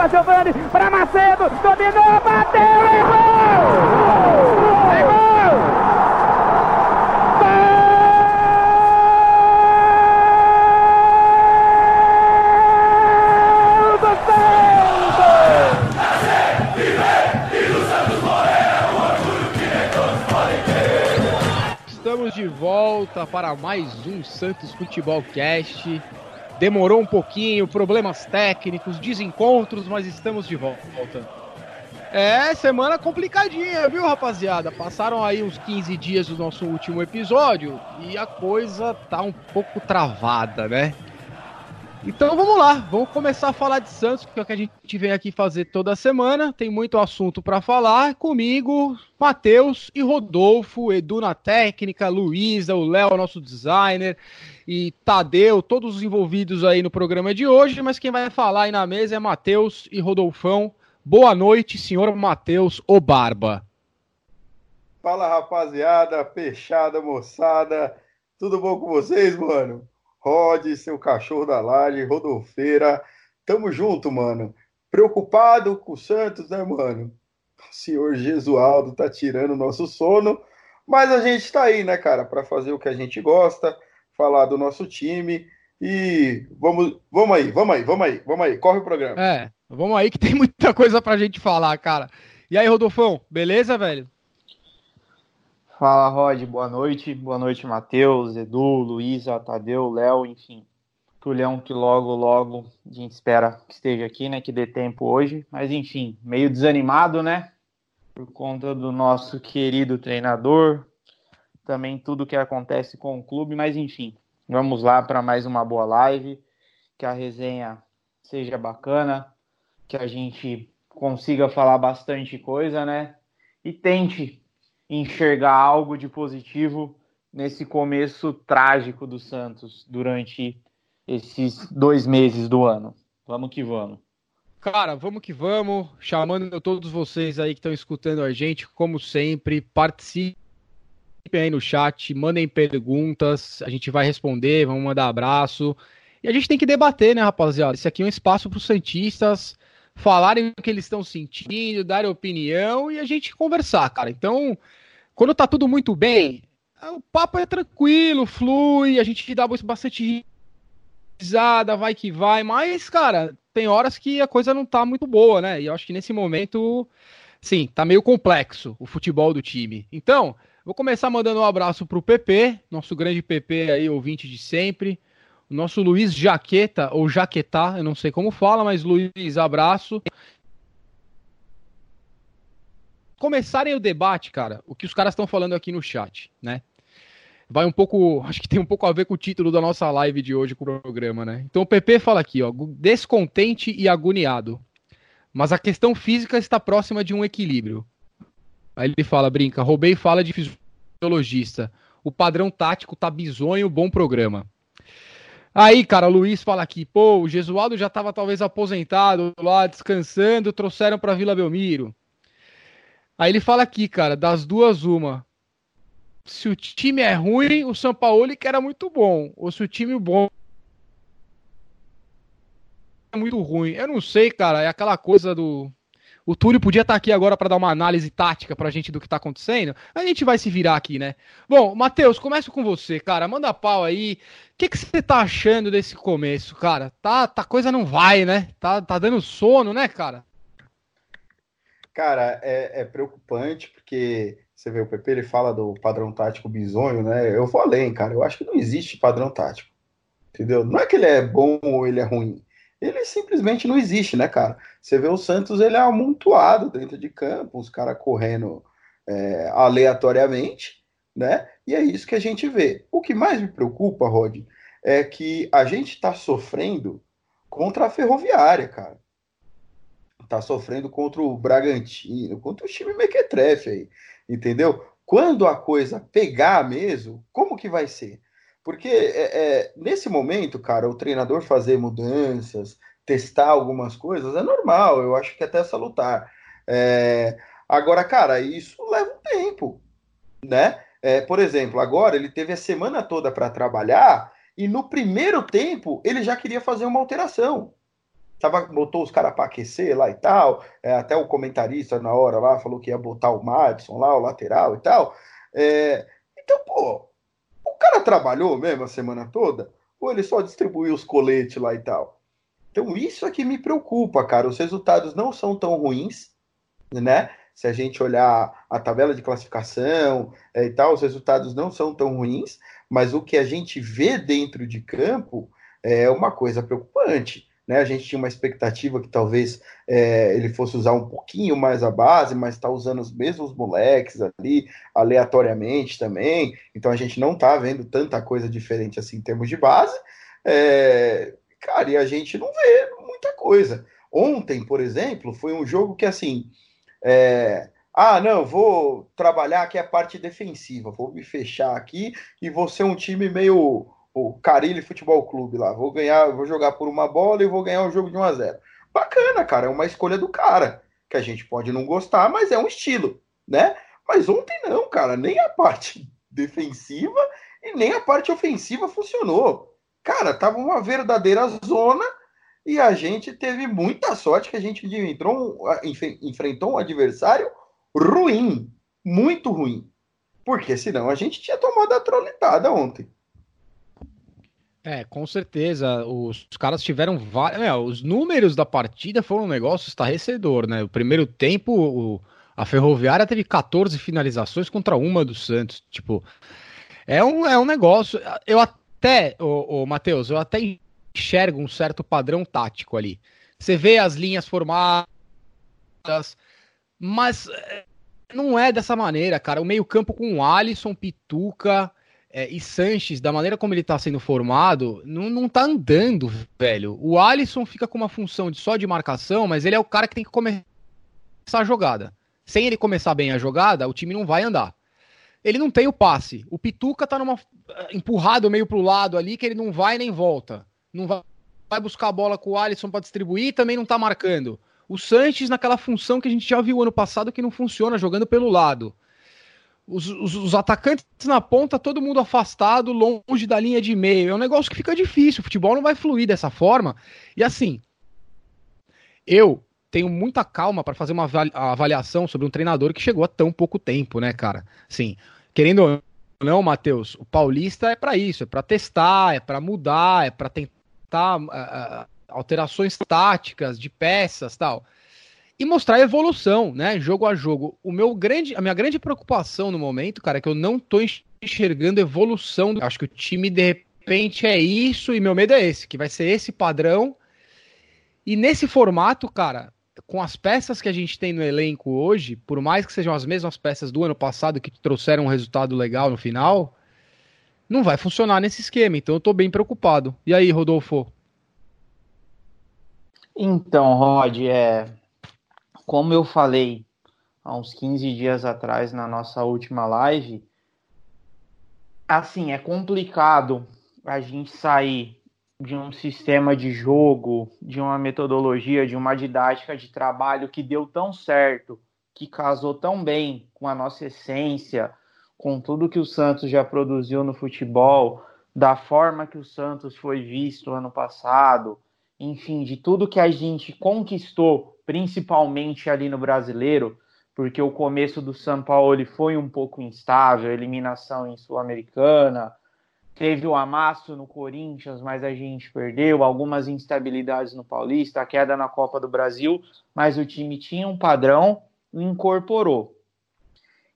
para Giovanni, para Macedo, dominou, bateu, é gol! É! Estamos de volta para mais um Santos Futebol Cast. Demorou um pouquinho, problemas técnicos, desencontros, mas estamos de volta. É, semana complicadinha, viu, rapaziada? Passaram aí uns 15 dias do nosso último episódio e a coisa tá um pouco travada, né? Então vamos lá, vamos começar a falar de Santos, que é o que a gente vem aqui fazer toda semana. Tem muito assunto para falar. Comigo, Matheus e Rodolfo, Edu na técnica, Luísa, o Léo, nosso designer, e Tadeu, todos os envolvidos aí no programa de hoje. Mas quem vai falar aí na mesa é Matheus e Rodolfão. Boa noite, senhor Matheus o Barba. Fala rapaziada, fechada, moçada. Tudo bom com vocês, mano? Rod, seu cachorro da laje, Rodolfeira. Tamo junto, mano. Preocupado com o Santos, né, mano? O senhor Jesualdo tá tirando o nosso sono, mas a gente tá aí, né, cara, para fazer o que a gente gosta, falar do nosso time e vamos, vamos aí, vamos aí, vamos aí, vamos aí, corre o programa. É, vamos aí que tem muita coisa pra gente falar, cara. E aí, Rodolfão, beleza, velho? Fala, Rod, boa noite. Boa noite, Matheus, Edu, Luísa, Tadeu, Léo, enfim. Tulhão que logo, logo a gente espera que esteja aqui, né? Que dê tempo hoje. Mas enfim, meio desanimado, né? Por conta do nosso querido treinador, também tudo que acontece com o clube, mas enfim, vamos lá para mais uma boa live. Que a resenha seja bacana, que a gente consiga falar bastante coisa, né? E tente enxergar algo de positivo nesse começo trágico do Santos durante esses dois meses do ano. Vamos que vamos. Cara, vamos que vamos. Chamando todos vocês aí que estão escutando a gente, como sempre, participem aí no chat, mandem perguntas, a gente vai responder, vamos mandar abraço. E a gente tem que debater, né, rapaziada? Esse aqui é um espaço para os Santistas falarem o que eles estão sentindo, darem opinião e a gente conversar, cara. Então, quando tá tudo muito bem, o papo é tranquilo, flui, a gente dá bastante risada, vai que vai, mas, cara, tem horas que a coisa não tá muito boa, né? E eu acho que nesse momento, sim, tá meio complexo o futebol do time. Então, vou começar mandando um abraço pro PP, nosso grande PP aí, ouvinte de sempre. O nosso Luiz Jaqueta, ou Jaquetá, eu não sei como fala, mas Luiz, abraço começarem o debate, cara, o que os caras estão falando aqui no chat, né? Vai um pouco, acho que tem um pouco a ver com o título da nossa live de hoje com o programa, né? Então o PP fala aqui, ó, descontente e agoniado. Mas a questão física está próxima de um equilíbrio. Aí ele fala, brinca, roubei fala de fisiologista. O padrão tático tá bizonho, bom programa. Aí, cara, o Luiz fala aqui, pô, o Gesualdo já estava talvez aposentado lá, descansando, trouxeram para Vila Belmiro. Aí ele fala aqui, cara, das duas, uma. Se o time é ruim, o São Paulo que era muito bom. Ou se o time bom é muito ruim. Eu não sei, cara. É aquela coisa do. O Túlio podia estar tá aqui agora para dar uma análise tática pra gente do que tá acontecendo. A gente vai se virar aqui, né? Bom, Matheus, começo com você, cara. Manda pau aí. O que, que você tá achando desse começo, cara? Tá, tá coisa não vai, né? Tá, tá dando sono, né, cara? Cara, é, é, preocupante porque você vê o PP, ele fala do padrão tático bizonho, né? Eu vou além, cara. Eu acho que não existe padrão tático. Entendeu? Não é que ele é bom ou ele é ruim. Ele simplesmente não existe, né, cara? Você vê o Santos, ele é amontoado dentro de campo, os caras correndo é, aleatoriamente, né? E é isso que a gente vê. O que mais me preocupa, Rod, é que a gente está sofrendo contra a ferroviária, cara tá sofrendo contra o Bragantino, contra o time mequetrefe aí, entendeu? Quando a coisa pegar mesmo, como que vai ser? Porque é, é, nesse momento, cara, o treinador fazer mudanças, testar algumas coisas é normal, eu acho que até salutar. É, agora, cara, isso leva um tempo, né? É, por exemplo, agora ele teve a semana toda para trabalhar e no primeiro tempo ele já queria fazer uma alteração. tava, botou os caras para aquecer lá e tal. É, até o comentarista na hora lá falou que ia botar o Madison lá, o lateral e tal. É, então, pô, cara trabalhou mesmo a semana toda? Ou ele só distribuiu os coletes lá e tal? Então, isso é que me preocupa, cara. Os resultados não são tão ruins, né? Se a gente olhar a tabela de classificação é, e tal, os resultados não são tão ruins, mas o que a gente vê dentro de campo é uma coisa preocupante. Né? A gente tinha uma expectativa que talvez é, ele fosse usar um pouquinho mais a base, mas está usando os mesmos moleques ali, aleatoriamente também. Então a gente não está vendo tanta coisa diferente assim em termos de base. É, cara, e a gente não vê muita coisa. Ontem, por exemplo, foi um jogo que assim. É, ah, não, vou trabalhar aqui a parte defensiva, vou me fechar aqui e vou ser um time meio o Carilli Futebol Clube lá. Vou ganhar, vou jogar por uma bola e vou ganhar um jogo de 1 a 0. Bacana, cara, é uma escolha do cara, que a gente pode não gostar, mas é um estilo, né? Mas ontem não, cara, nem a parte defensiva e nem a parte ofensiva funcionou. Cara, tava uma verdadeira zona e a gente teve muita sorte que a gente entrou, enfrentou um adversário ruim, muito ruim. Porque senão a gente tinha tomado a troletada ontem. É, com certeza. Os caras tiveram vários. É, os números da partida foram um negócio estarrecedor, né? O primeiro tempo, o... a Ferroviária teve 14 finalizações contra uma do Santos. Tipo, é um, é um negócio. Eu até, o, Matheus, eu até enxergo um certo padrão tático ali. Você vê as linhas formadas, mas é, não é dessa maneira, cara. O meio-campo com Alisson, Pituca é, e Sanches, da maneira como ele está sendo formado, não, não tá andando, velho. O Alisson fica com uma função de, só de marcação, mas ele é o cara que tem que começar a jogada. Sem ele começar bem a jogada, o time não vai andar. Ele não tem o passe. O Pituca tá numa empurrado meio pro lado ali que ele não vai nem volta. Não vai, vai buscar a bola com o Alisson para distribuir, também não tá marcando. O Sanches naquela função que a gente já viu ano passado que não funciona, jogando pelo lado os, os, os, atacantes na ponta, todo mundo afastado, longe da linha de meio. É um negócio que fica difícil. O futebol não vai fluir dessa forma. E assim, eu tenho muita calma para fazer uma avaliação sobre um treinador que chegou há tão pouco tempo, né, cara? Sim, querendo ou não, Matheus, o Paulista é para isso, é para testar, é para mudar, é para tentar uh, alterações táticas de peças, tal e mostrar evolução, né, jogo a jogo. O meu grande, a minha grande preocupação no momento, cara, é que eu não tô enxergando evolução. Acho que o time de repente é isso e meu medo é esse, que vai ser esse padrão. E nesse formato, cara, com as peças que a gente tem no elenco hoje, por mais que sejam as mesmas peças do ano passado que trouxeram um resultado legal no final, não vai funcionar nesse esquema. Então eu tô bem preocupado. E aí, Rodolfo? Então, Rod, é, como eu falei há uns 15 dias atrás na nossa última live, assim, é complicado a gente sair de um sistema de jogo, de uma metodologia, de uma didática de trabalho que deu tão certo, que casou tão bem com a nossa essência, com tudo que o Santos já produziu no futebol, da forma que o Santos foi visto ano passado, enfim, de tudo que a gente conquistou principalmente ali no brasileiro, porque o começo do São Paulo foi um pouco instável, eliminação em Sul-Americana, teve o amasso no Corinthians, mas a gente perdeu, algumas instabilidades no Paulista, a queda na Copa do Brasil, mas o time tinha um padrão e incorporou.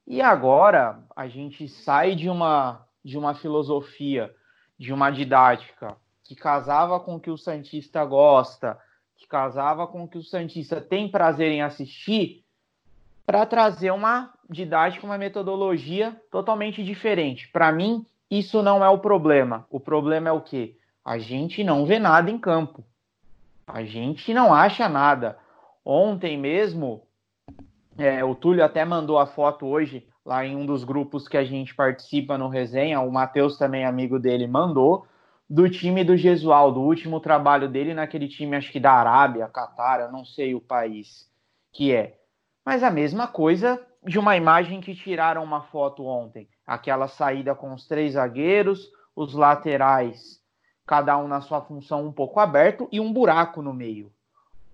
E agora a gente sai de uma de uma filosofia, de uma didática que casava com o que o santista gosta, que casava com o que o Santista tem prazer em assistir, para trazer uma didática, uma metodologia totalmente diferente. Para mim, isso não é o problema. O problema é o quê? A gente não vê nada em campo. A gente não acha nada. Ontem mesmo, é, o Túlio até mandou a foto hoje lá em um dos grupos que a gente participa no resenha. O Matheus também, amigo dele, mandou do time do Gesualdo, o último trabalho dele naquele time, acho que da Arábia, Catar, eu não sei o país que é. Mas a mesma coisa de uma imagem que tiraram uma foto ontem. Aquela saída com os três zagueiros, os laterais, cada um na sua função um pouco aberto e um buraco no meio.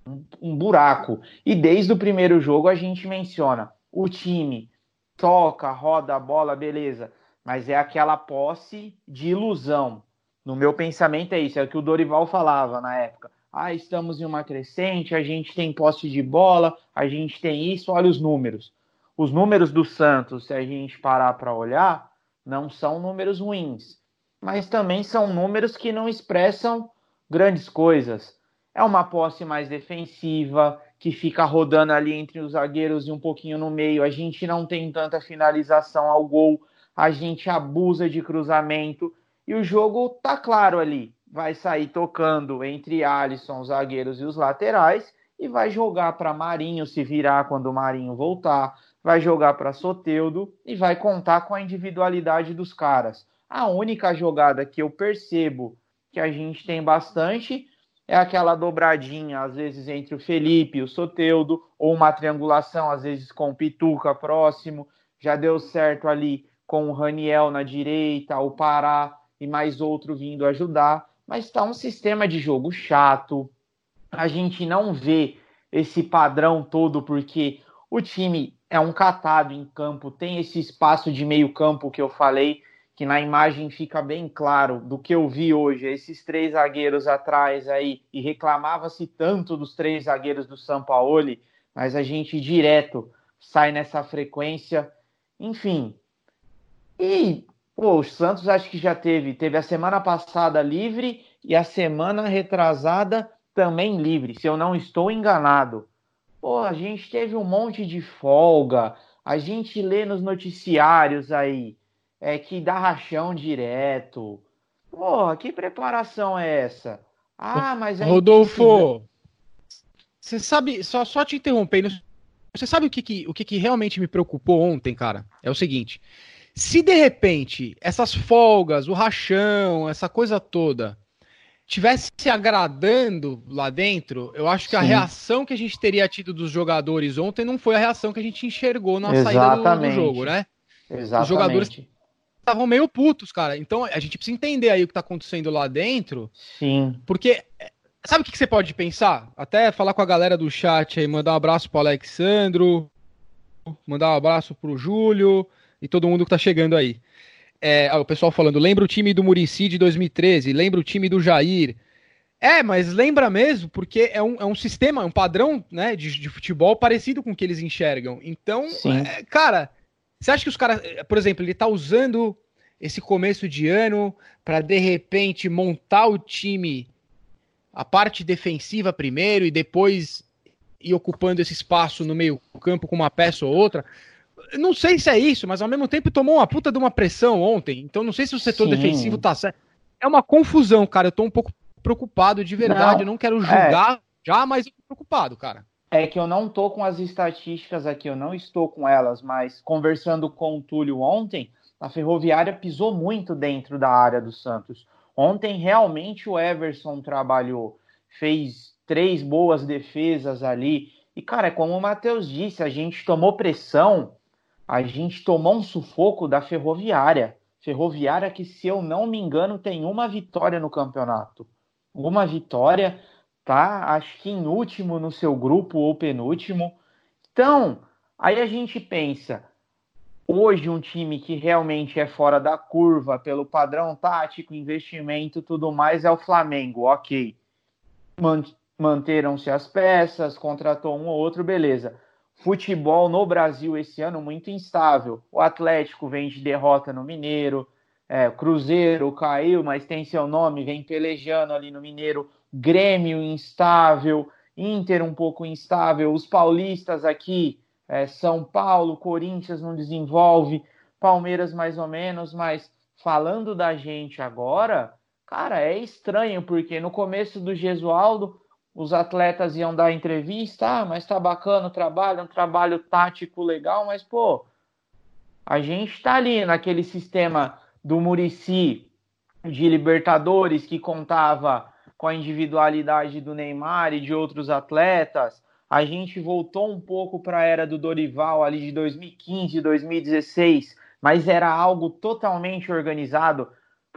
um, um buraco. E desde o primeiro jogo a gente menciona o time toca, roda a bola, beleza, mas é aquela posse de ilusão. No meu pensamento é isso, é o que o Dorival falava na época. Ah, estamos em uma crescente, a gente tem posse de bola, a gente tem isso, olha os números. Os números do Santos, se a gente parar para olhar, não são números ruins, mas também são números que não expressam grandes coisas. É uma posse mais defensiva, que fica rodando ali entre os zagueiros e um pouquinho no meio. A gente não tem tanta finalização ao gol, a gente abusa de cruzamento e o jogo tá claro ali. Vai sair tocando entre Alisson, os zagueiros e os laterais e vai jogar para Marinho se virar quando o Marinho voltar, vai jogar para Soteudo e vai contar com a individualidade dos caras. A única jogada que eu percebo que a gente tem bastante é aquela dobradinha, às vezes, entre o Felipe e o Soteudo, ou uma triangulação, às vezes, com o Pituca próximo. Já deu certo ali com o Raniel na direita, o Pará e mais outro vindo ajudar. Mas está um sistema de jogo chato. A gente não vê esse padrão todo, porque o time é um catado em campo, tem esse espaço de meio campo que eu falei, que na imagem fica bem claro do que eu vi hoje, esses três zagueiros atrás aí, e reclamava-se tanto dos três zagueiros do Sampaoli, mas a gente direto sai nessa frequência, enfim. E pô, o Santos acho que já teve, teve a semana passada livre e a semana retrasada também livre, se eu não estou enganado. Pô, a gente teve um monte de folga, a gente lê nos noticiários aí, é, que dá rachão direto. Porra, que preparação é essa? Ah, mas é Rodolfo, você sabe, só, só te interrompendo, você sabe o que, que, o que, que realmente me preocupou ontem, cara? É o seguinte: se de repente essas folgas, o rachão, essa coisa toda, tivesse se agradando lá dentro, eu acho que Sim. a reação que a gente teria tido dos jogadores ontem não foi a reação que a gente enxergou na Exatamente. saída do, do jogo, né? Exatamente. Os jogadores estavam meio putos, cara. Então a gente precisa entender aí o que tá acontecendo lá dentro. Sim. Porque sabe o que, que você pode pensar? Até falar com a galera do chat aí, mandar um abraço pro Alexandro, mandar um abraço pro Júlio e todo mundo que tá chegando aí. É, o pessoal falando, lembra o time do Murici de 2013, lembra o time do Jair. É, mas lembra mesmo, porque é um, é um sistema, um padrão né, de, de futebol parecido com o que eles enxergam. Então, é, cara, você acha que os caras, por exemplo, ele tá usando esse começo de ano para de repente montar o time, a parte defensiva primeiro e depois ir ocupando esse espaço no meio-campo com uma peça ou outra? Não sei se é isso, mas ao mesmo tempo tomou uma puta de uma pressão ontem. Então não sei se o setor Sim. defensivo tá certo. É uma confusão, cara. Eu tô um pouco preocupado de verdade. Não, eu não quero julgar é. já, mas eu tô preocupado, cara. É que eu não tô com as estatísticas aqui, eu não estou com elas, mas conversando com o Túlio ontem, a Ferroviária pisou muito dentro da área do Santos. Ontem realmente o Everson trabalhou, fez três boas defesas ali. E cara, é como o Matheus disse, a gente tomou pressão, a gente tomou um sufoco da Ferroviária. Ferroviária que, se eu não me engano, tem uma vitória no campeonato. Uma vitória tá? Acho que em último no seu grupo ou penúltimo. Então, aí a gente pensa, hoje um time que realmente é fora da curva pelo padrão tático, investimento, tudo mais é o Flamengo, ok. Manteram-se as peças, contratou um ou outro, beleza. Futebol no Brasil esse ano muito instável. O Atlético vem de derrota no Mineiro, é, Cruzeiro caiu, mas tem seu nome, vem pelejando ali no Mineiro. Grêmio instável, Inter um pouco instável, os paulistas aqui, é, São Paulo, Corinthians não desenvolve, Palmeiras mais ou menos, mas falando da gente agora, cara, é estranho, porque no começo do Gesualdo, os atletas iam dar entrevista, ah, mas tá bacana o trabalho, um trabalho tático legal, mas pô, a gente tá ali naquele sistema do Murici de Libertadores que contava com a individualidade do Neymar e de outros atletas. A gente voltou um pouco para a era do Dorival ali de 2015, 2016, mas era algo totalmente organizado.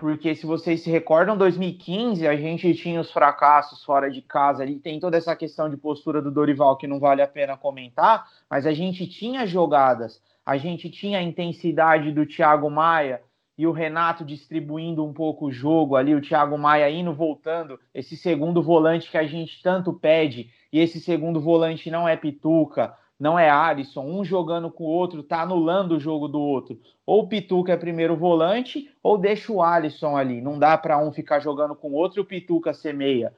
Porque se vocês se recordam, 2015 a gente tinha os fracassos fora de casa ali, tem toda essa questão de postura do Dorival que não vale a pena comentar, mas a gente tinha jogadas, a gente tinha a intensidade do Thiago Maia e o Renato distribuindo um pouco o jogo ali, o Thiago Maia indo voltando, esse segundo volante que a gente tanto pede, e esse segundo volante não é Pituca, não é Alisson, um jogando com o outro, tá anulando o jogo do outro. Ou o Pituca é primeiro volante, ou deixa o Alisson ali. Não dá para um ficar jogando com o outro e o Pituca ser meia.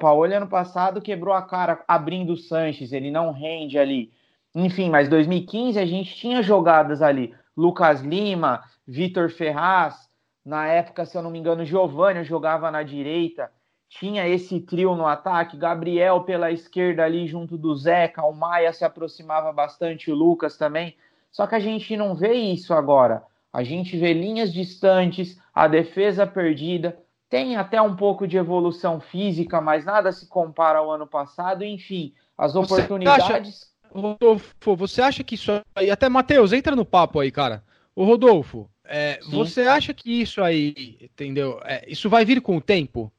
Paulo ano passado quebrou a cara abrindo o Sanches, ele não rende ali. Enfim, mas 2015 a gente tinha jogadas ali. Lucas Lima, Vitor Ferraz, na época, se eu não me engano, Giovanni jogava na direita tinha esse trio no ataque, Gabriel pela esquerda ali junto do Zeca, o Maia se aproximava bastante, o Lucas também. Só que a gente não vê isso agora. A gente vê linhas distantes, a defesa perdida, tem até um pouco de evolução física, mas nada se compara ao ano passado. Enfim, as oportunidades. Você acha, Rodolfo, você acha que isso aí. Até Matheus, entra no papo aí, cara. O Rodolfo, é, você acha que isso aí, entendeu? É, isso vai vir com o tempo?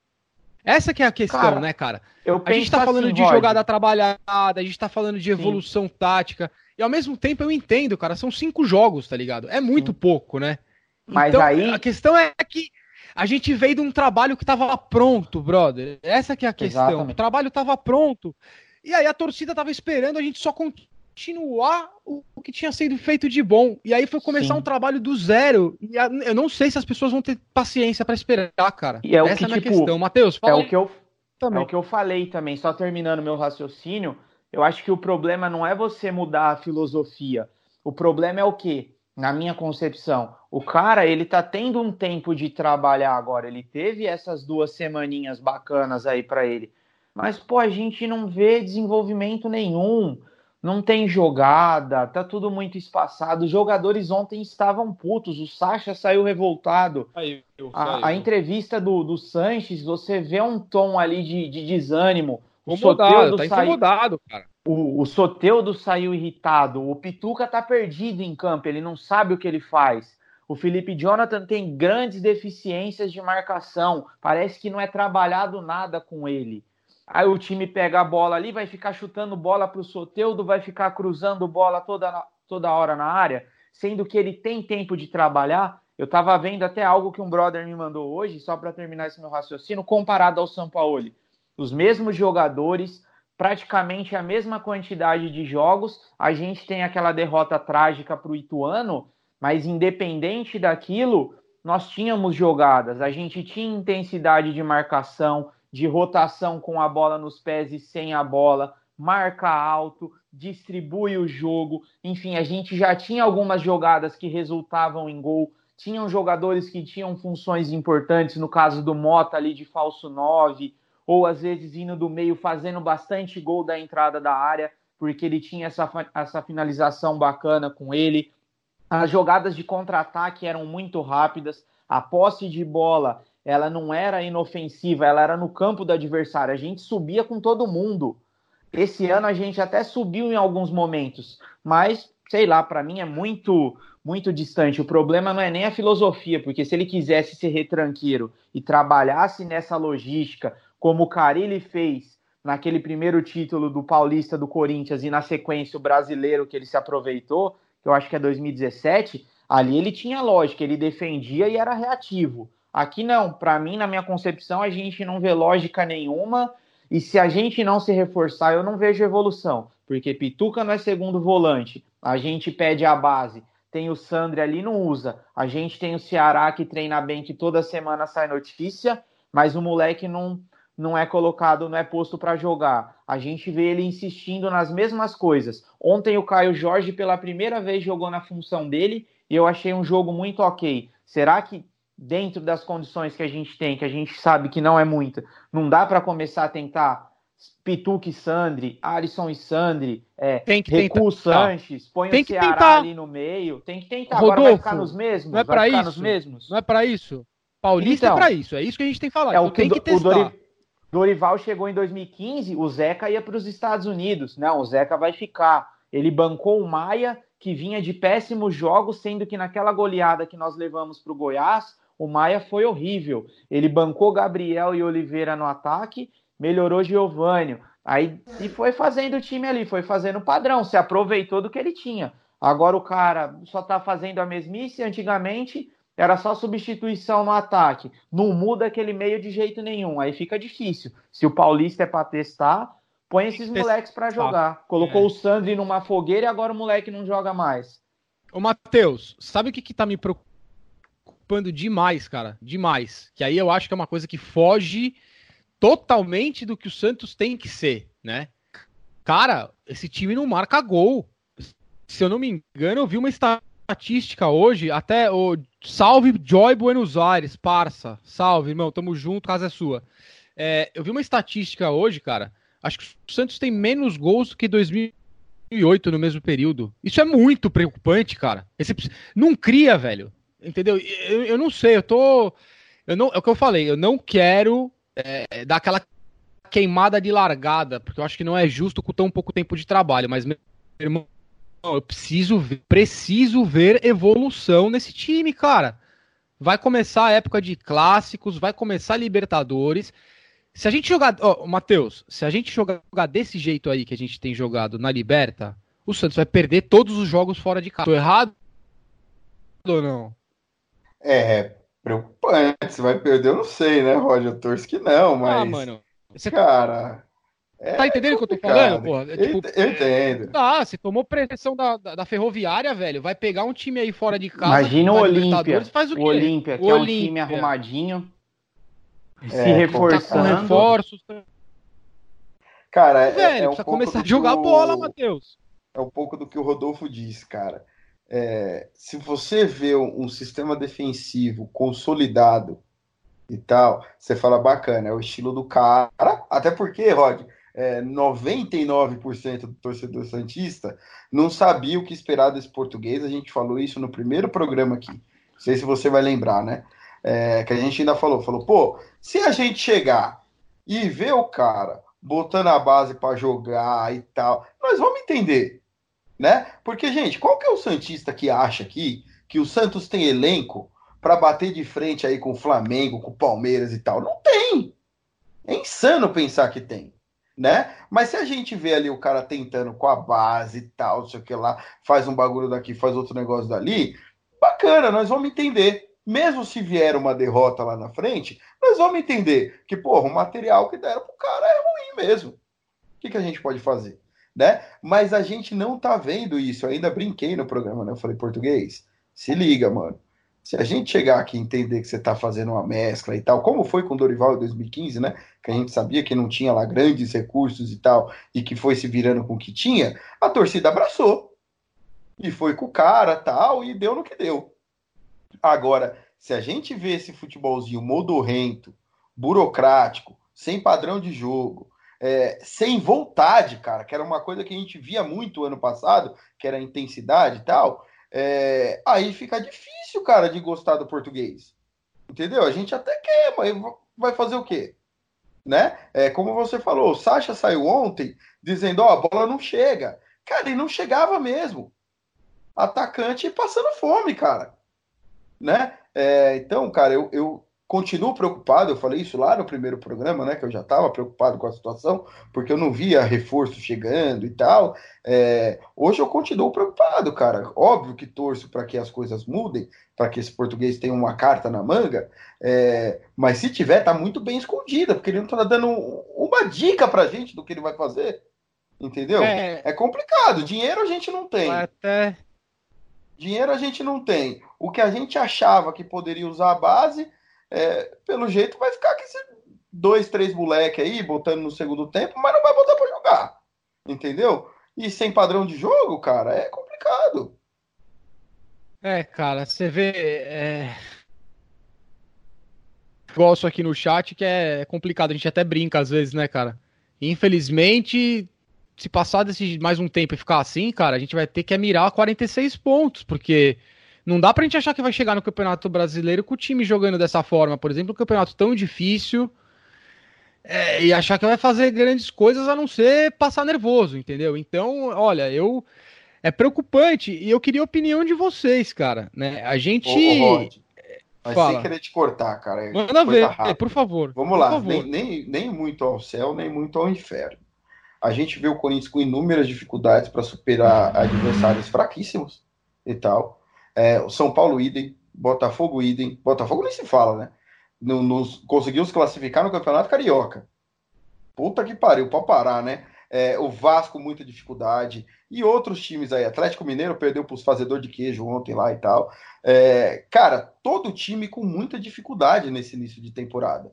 Essa que é a questão, cara, né, cara? a gente tá falando assim, de jogada trabalhada, a gente tá falando de evolução Sim. tática. E ao mesmo tempo eu entendo, cara, são cinco jogos, tá ligado? É muito Sim. pouco, né? Mas então, aí. A questão é que a gente veio de um trabalho que tava pronto, brother. Essa que é a questão. Exatamente. O trabalho tava pronto. E aí a torcida tava esperando a gente só continuar o, que tinha sido feito de bom. E aí foi começar Sim. um trabalho do zero. E eu não sei se as pessoas vão ter paciência para esperar, cara. E é o Essa que, é a tipo, questão. Matheus, fala. É o que eu também. É o que eu falei também, só terminando meu raciocínio. Eu acho que o problema não é você mudar a filosofia. O problema é o quê? Na minha concepção, o cara ele tá tendo um tempo de trabalhar agora. Ele teve essas duas semaninhas bacanas aí para ele. Mas, pô, a gente não vê desenvolvimento nenhum não tem jogada, tá tudo muito espaçado. Os jogadores ontem estavam putos, o Sacha saiu revoltado. Saiu, saiu. A, a, entrevista do, do Sanches, você vê um tom ali de, de desânimo. O incomodado, tá saiu, incomodado, cara. O, o Soteudo saiu irritado, o Pituca tá perdido em campo, ele não sabe o que ele faz. O Felipe Jonathan tem grandes deficiências de marcação, parece que não é trabalhado nada com ele. Aí o time pega a bola ali, vai ficar chutando bola para o Soteudo, vai ficar cruzando bola toda, toda hora na área, sendo que ele tem tempo de trabalhar. Eu estava vendo até algo que um brother me mandou hoje, só para terminar esse meu raciocínio, comparado ao São Paulo. Os mesmos jogadores, praticamente a mesma quantidade de jogos. A gente tem aquela derrota trágica para o Ituano, mas independente daquilo, nós tínhamos jogadas, a gente tinha intensidade de marcação, de rotação com a bola nos pés e sem a bola, marca alto, distribui o jogo. Enfim, a gente já tinha algumas jogadas que resultavam em gol. Tinham jogadores que tinham funções importantes, no caso do Mota ali de falso 9, ou às vezes indo do meio fazendo bastante gol da entrada da área, porque ele tinha essa, essa finalização bacana com ele. As jogadas de contra-ataque eram muito rápidas, a posse de bola ela não era inofensiva, ela era no campo do adversário. A gente subia com todo mundo. Esse ano a gente até subiu em alguns momentos, mas sei lá, para mim é muito muito distante. O problema não é nem a filosofia, porque se ele quisesse ser retranqueiro e trabalhasse nessa logística, como o Carilli fez naquele primeiro título do Paulista do Corinthians e na sequência o brasileiro que ele se aproveitou, que eu acho que é 2017, ali ele tinha lógica, ele defendia e era reativo. Aqui não, para mim, na minha concepção, a gente não vê lógica nenhuma. E se a gente não se reforçar, eu não vejo evolução. Porque Pituca não é segundo volante. A gente pede a base. Tem o Sandri ali, não usa. A gente tem o Ceará que treina bem, que toda semana sai notícia, mas o moleque não, não é colocado, não é posto para jogar. A gente vê ele insistindo nas mesmas coisas. Ontem o Caio Jorge, pela primeira vez, jogou na função dele e eu achei um jogo muito ok. Será que dentro das condições que a gente tem, que a gente sabe que não é muita, não dá para começar a tentar Pituque e Sandri, Alisson e Sandri, é, tem que Recu Sanches, põe tem o Ceará tentar. ali no meio, tem que tentar. Rodolfo, Agora vai ficar nos mesmos? Não é para isso. Nos mesmos? Não é para isso. Paulista é então, é para isso, é isso que a gente tem que falar. É o que, tem que Dori, Dorival chegou em 2015, o Zeca ia para os Estados Unidos. Não, o Zeca vai ficar. Ele bancou o Maia, que vinha de péssimos jogos, sendo que naquela goleada que nós levamos para o Goiás, o Maia foi horrível. Ele bancou Gabriel e Oliveira no ataque, melhorou Giovânio. Aí e foi fazendo o time ali, foi fazendo padrão, se aproveitou do que ele tinha. Agora o cara só tá fazendo a mesmice, antigamente era só substituição no ataque. Não muda aquele meio de jeito nenhum. Aí fica difícil. Se o Paulista é para testar, põe esses moleques para jogar. Colocou é. o Sandri numa fogueira e agora o moleque não joga mais. Ô, Matheus, sabe o que, que tá me preocupando demais, cara? Demais. Que aí eu acho que é uma coisa que foge totalmente do que o Santos tem que ser, né? Cara, esse time não marca gol. Se eu não me engano, eu vi uma estatística hoje, até o salve Joy Buenos Aires, parça. Salve, irmão, tamo junto, casa é sua. É, eu vi uma estatística hoje, cara. Acho que o Santos tem menos gols do que 2008 no mesmo período. Isso é muito preocupante, cara. Esse, não cria, velho. Entendeu? Eu, eu não sei, eu tô. Eu não, é o que eu falei, eu não quero é, dar aquela queimada de largada, porque eu acho que não é justo com tão pouco tempo de trabalho, mas meu irmão, eu preciso ver, preciso ver evolução nesse time, cara. Vai começar a época de clássicos, vai começar Libertadores. Se a gente jogar, ó, oh, Matheus, se a gente jogar desse jeito aí que a gente tem jogado na Liberta, o Santos vai perder todos os jogos fora de casa. Tô errado ou não? É, preocupante. Se vai perder, eu não sei, né, Roger? Eu torço que não, ah, mas. Ah, mano. Você... Cara. É tá entendendo o que eu tô falando, porra? É, tipo, eu entendo. Ah, você tomou pressão da, da, da, ferroviária, velho. Vai pegar um time aí fora de casa. Imagina o Olímpia. Faz o, o Olímpia, que o é um time arrumadinho. É, se reforçando. Tá reforços. Cara, é, velho, é um precisa começar a jogar o... bola, Matheus. É um pouco do que o Rodolfo disse, cara é, se você vê um, sistema defensivo consolidado e tal, você fala bacana, é o estilo do cara, até porque, Rod, é, 99% do torcedor Santista não sabia o que esperar desse português, a gente falou isso no primeiro programa aqui, não sei se você vai lembrar, né? É, que a gente ainda falou, falou, pô, se a gente chegar e ver o cara botando a base para jogar e tal, nós vamos entender né? Porque, gente, qual que é o Santista que acha aqui que o Santos tem elenco para bater de frente aí com o Flamengo, com o Palmeiras e tal? Não tem. É insano pensar que tem, né? Mas se a gente vê ali o cara tentando com a base e tal, não sei o que lá, faz um bagulho daqui, faz outro negócio dali, bacana, nós vamos entender. Mesmo se vier uma derrota lá na frente, nós vamos entender que, porra, o material que deram pro cara é ruim mesmo. O que, que a gente pode fazer? Né? Mas a gente não tá vendo isso. Eu ainda brinquei no programa, né? Eu falei, português, se liga, mano. Se a gente chegar aqui e entender que você tá fazendo uma mescla e tal, como foi com o Dorival em 2015, né? Que a gente sabia que não tinha lá grandes recursos e tal, e que foi se virando com o que tinha, a torcida abraçou. E foi com o cara tal, e deu no que deu. Agora, se a gente vê esse futebolzinho modorrento, burocrático, sem padrão de jogo, é, sem vontade, cara, que era uma coisa que a gente via muito ano passado, que era a intensidade e tal, é, aí fica difícil, cara, de gostar do português. Entendeu? A gente até quer, mas vai fazer o quê? Né? É, como você falou, o Sacha saiu ontem dizendo, ó, oh, a bola não chega. Cara, ele não chegava mesmo. Atacante passando fome, cara. Né? É, então, cara, eu, eu, continuo preocupado, eu falei isso lá no primeiro programa, né, que eu já estava preocupado com a situação, porque eu não via reforço chegando e tal. É, hoje eu continuo preocupado, cara. Óbvio que torço para que as coisas mudem, para que esse português tenha uma carta na manga, é, mas se tiver, tá muito bem escondida, porque ele não está dando uma dica para gente do que ele vai fazer. Entendeu? É, é complicado. Dinheiro a gente não tem. Até... Dinheiro a gente não tem. O que a gente achava que poderia usar a base, é, pelo jeito vai ficar com esses dois, três moleque aí, botando no segundo tempo, mas não vai botar para jogar. Entendeu? E sem padrão de jogo, cara, é complicado. É, cara, você vê. É... Gosto aqui no chat que é complicado, a gente até brinca às vezes, né, cara? Infelizmente, se passar desse mais um tempo e ficar assim, cara, a gente vai ter que mirar 46 pontos, porque não dá pra gente achar que vai chegar no Campeonato Brasileiro com o time jogando dessa forma, por exemplo, um campeonato tão difícil. É, e achar que vai fazer grandes coisas a não ser passar nervoso, entendeu? Então, olha, eu é preocupante e eu queria a opinião de vocês, cara, né? A gente ô, ô, Rod, Mas Fala. sem querer te cortar, cara. é Manda ver, rápida. por favor. Vamos por lá, favor. nem, nem, nem muito ao céu, nem muito ao inferno. A gente vê o Corinthians com inúmeras dificuldades para superar adversários fraquíssimos e tal. É, São Paulo idem, Botafogo idem. Botafogo nem se fala, né? Não, nos, conseguiu se classificar no Campeonato Carioca. Puta que pariu, pra parar, né? É, o Vasco, muita dificuldade. E outros times aí. Atlético Mineiro perdeu para os fazedor de queijo ontem lá e tal. É, cara, todo time com muita dificuldade nesse início de temporada.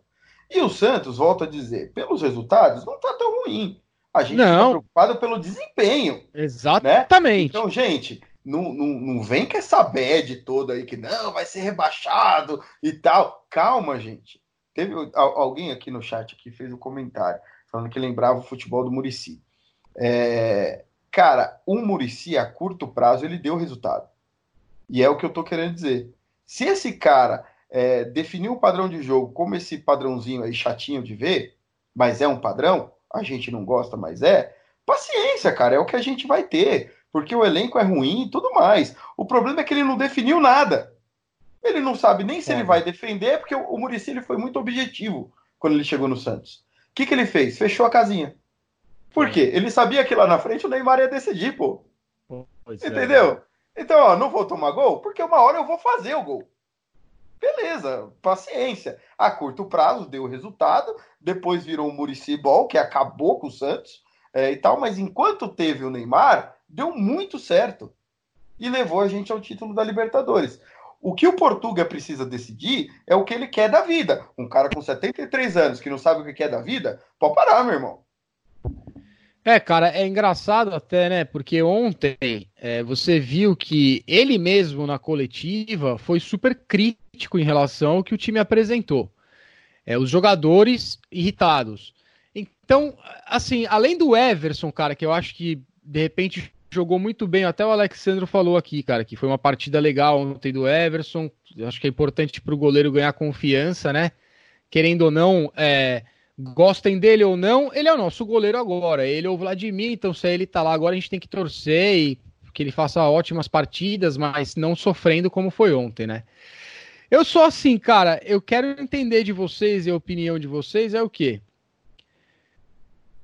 E o Santos, volto a dizer, pelos resultados, não tá tão ruim. A gente Não. tá preocupado pelo desempenho. Exatamente. Então, gente, não, não, não vem com essa bad toda aí que não, vai ser rebaixado e tal. Calma, gente. Teve al- alguém aqui no chat que fez um comentário falando que lembrava o futebol do Murici. É, cara, o Murici a curto prazo ele deu resultado. E é o que eu tô querendo dizer. Se esse cara é, definiu o padrão de jogo como esse padrãozinho aí chatinho de ver, mas é um padrão, a gente não gosta, mas é, paciência, cara, é o que a gente vai ter, porque o elenco é ruim e tudo mais. O problema é que ele não definiu nada. Ele não sabe nem se É. ele vai defender, porque o, ele foi muito objetivo quando ele chegou no Santos. O que, que ele fez? Fechou a casinha. Por quê? Ele sabia que lá na frente o Neymar ia decidir, pô. Pois é. Entendeu? Então, ó, não vou tomar gol, porque uma hora eu vou fazer o gol. Beleza, paciência. A curto prazo deu resultado, depois virou o Muricy Ball, que acabou com o Santos é, e tal, mas enquanto teve o Neymar, deu muito certo. E levou a gente ao título da Libertadores. O que o Portuga precisa decidir é o que ele quer da vida. Um cara com 73 anos que não sabe o que quer da vida, pode parar, meu irmão. É, cara, é engraçado até, né? Porque ontem é, você viu que ele mesmo na coletiva foi super crítico em relação ao que o time apresentou. É, os jogadores irritados. Então, assim, além do Everson, cara, que eu acho que de repente jogou muito bem, até o Alexandro falou aqui, cara, que foi uma partida legal ontem do Everson. Acho que é importante para o goleiro ganhar confiança, né? Querendo ou não, é, gostem dele ou não, ele é o nosso goleiro agora. Ele ou o Vladimir, então se ele tá lá agora, a gente tem que torcer e que ele faça ótimas partidas, mas não sofrendo como foi ontem, né? Eu sou assim, cara, eu quero entender de vocês e a opinião de vocês é o quê?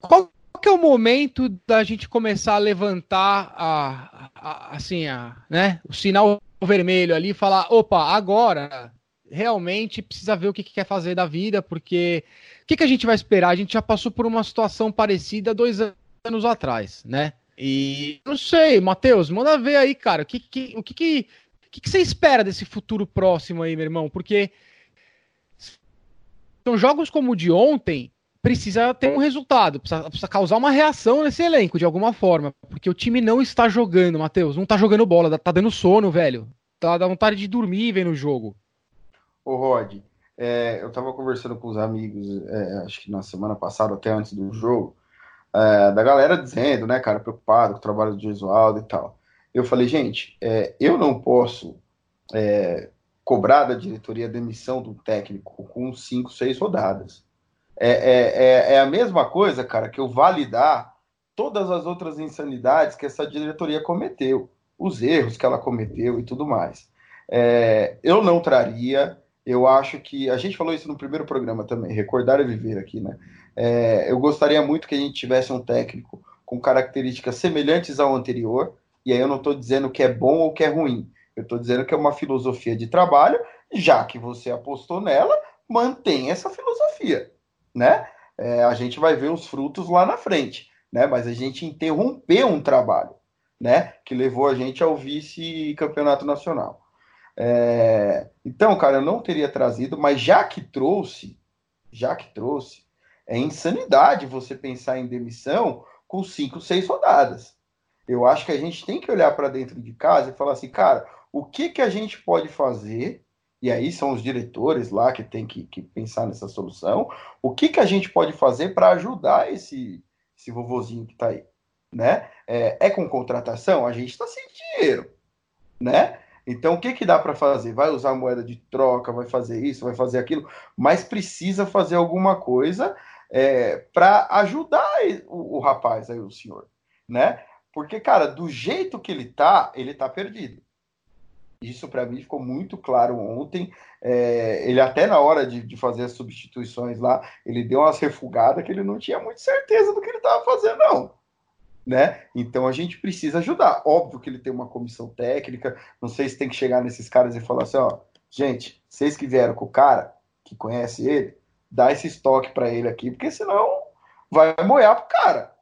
Qual que é o momento da gente começar a levantar a, a- assim, a, né, o sinal vermelho ali e falar, opa, agora realmente precisa ver o que, que quer fazer da vida, porque o que, que a gente vai esperar? A gente já passou por uma situação parecida dois anos atrás, né? E não sei, Matheus, manda ver aí, cara, o que, que, o que, que, que, que você espera desse futuro próximo aí, meu irmão? Porque são jogos como o de ontem, precisa ter um resultado, precisa, precisa causar uma reação nesse elenco de alguma forma, porque o time não está jogando, Matheus, não está jogando bola, tá dando sono, velho. Tá dá vontade de dormir vendo o jogo. Ô, Rod, é, eu tava conversando com os amigos, é, acho que na semana passada, até antes do jogo, é, da galera dizendo, né, cara, preocupado com o trabalho do Gesualdo e tal. Eu falei, gente, é, eu não posso é, cobrar da diretoria a demissão do técnico com cinco, seis rodadas. É, é, é, é a mesma coisa, cara, que eu validar todas as outras insanidades que essa diretoria cometeu, os erros que ela cometeu e tudo mais. É, eu não traria eu acho que a gente falou isso no primeiro programa também, recordar e viver aqui, né? É, eu gostaria muito que a gente tivesse um técnico com características semelhantes ao anterior, e aí eu não estou dizendo que é bom ou que é ruim, eu estou dizendo que é uma filosofia de trabalho, já que você apostou nela, mantém essa filosofia, né? É, a gente vai ver os frutos lá na frente, né? Mas a gente interrompeu um trabalho, né? Que levou a gente ao vice-campeonato nacional. É, então, cara, eu não teria trazido, mas já que trouxe, já que trouxe, é insanidade você pensar em demissão com cinco, seis rodadas. Eu acho que a gente tem que olhar para dentro de casa e falar assim, cara, o que que a gente pode fazer? E aí são os diretores lá que tem que, que pensar nessa solução. O que que a gente pode fazer para ajudar esse, esse vovozinho que está aí, né? É, é com contratação? A gente está sem dinheiro, né? Então, o que, que dá para fazer? Vai usar moeda de troca, vai fazer isso, vai fazer aquilo, mas precisa fazer alguma coisa é, para ajudar o, o, rapaz aí, o senhor, né? Porque, cara, do jeito que ele tá, ele tá perdido. Isso para mim ficou muito claro ontem. É, ele até na hora de, de, fazer as substituições lá, ele deu umas refugadas que ele não tinha muita certeza do que ele estava fazendo, não. Né? Então a gente precisa ajudar. Óbvio que ele tem uma comissão técnica. Não sei se tem que chegar nesses caras e falar assim, ó, gente, vocês que vieram com o cara que conhece ele, dá esse estoque para ele aqui, porque senão vai moer pro cara,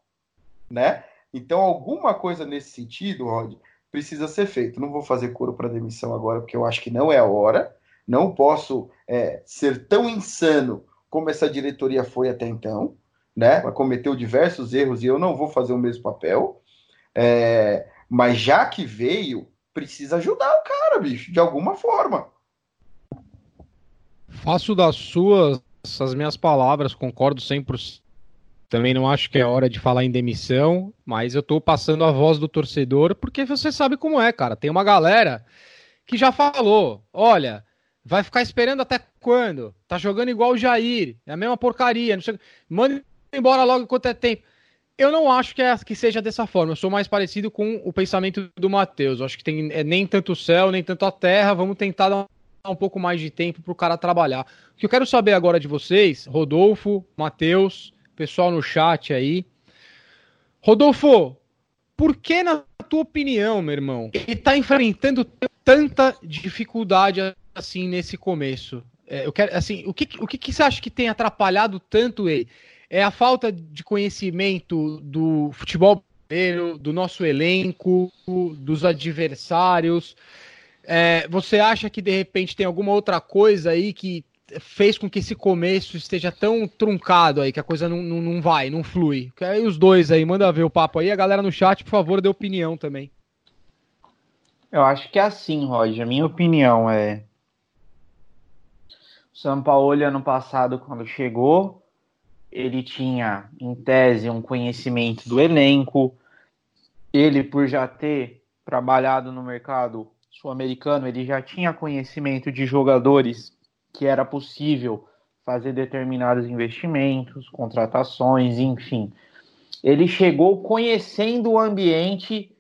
né? Então alguma coisa nesse sentido, Rod, precisa ser feito. Não vou fazer coro para demissão agora, porque eu acho que não é a hora. Não posso é, ser tão insano como essa diretoria foi até então, né? Ela cometeu diversos erros e eu não vou fazer o mesmo papel. É, mas já que veio, precisa ajudar o cara, bicho, de alguma forma. Faço das suas as minhas palavras, concordo 100%. Também não acho que é hora de falar em demissão, mas eu tô passando a voz do torcedor porque você sabe como é, cara. Tem uma galera que já falou: olha, vai ficar esperando até quando? Tá jogando igual o Jair, é a mesma porcaria. Não. Manda embora logo enquanto é tempo. Eu não acho que, é, que seja dessa forma. Eu sou mais parecido com o pensamento do Matheus. Eu acho que tem é, nem tanto o céu, nem tanto a terra. Vamos tentar dar um pouco mais de tempo para o cara trabalhar. O que eu quero saber agora de vocês, Rodolfo, Matheus, pessoal no chat aí. Rodolfo, por que, na tua opinião, meu irmão, ele está enfrentando tanta dificuldade assim nesse começo? É, eu quero, assim, o que, o que, que você acha que tem atrapalhado tanto ele? É a falta de conhecimento do futebol brasileiro, do nosso elenco, dos adversários? É, você acha que de repente tem alguma outra coisa aí que fez com que esse começo esteja tão truncado aí, que a coisa não, não, não vai, não flui. Aí os dois aí, manda ver o papo aí. A galera no chat, por favor, dê opinião também. Eu acho que é assim, Roger. A minha opinião é. O São Paulo, ano passado, quando chegou, ele tinha, em tese, um conhecimento do elenco. Ele, por já ter trabalhado no mercado sul-americano, ele já tinha conhecimento de jogadores que era possível fazer determinados investimentos, contratações, enfim. Ele chegou conhecendo o ambiente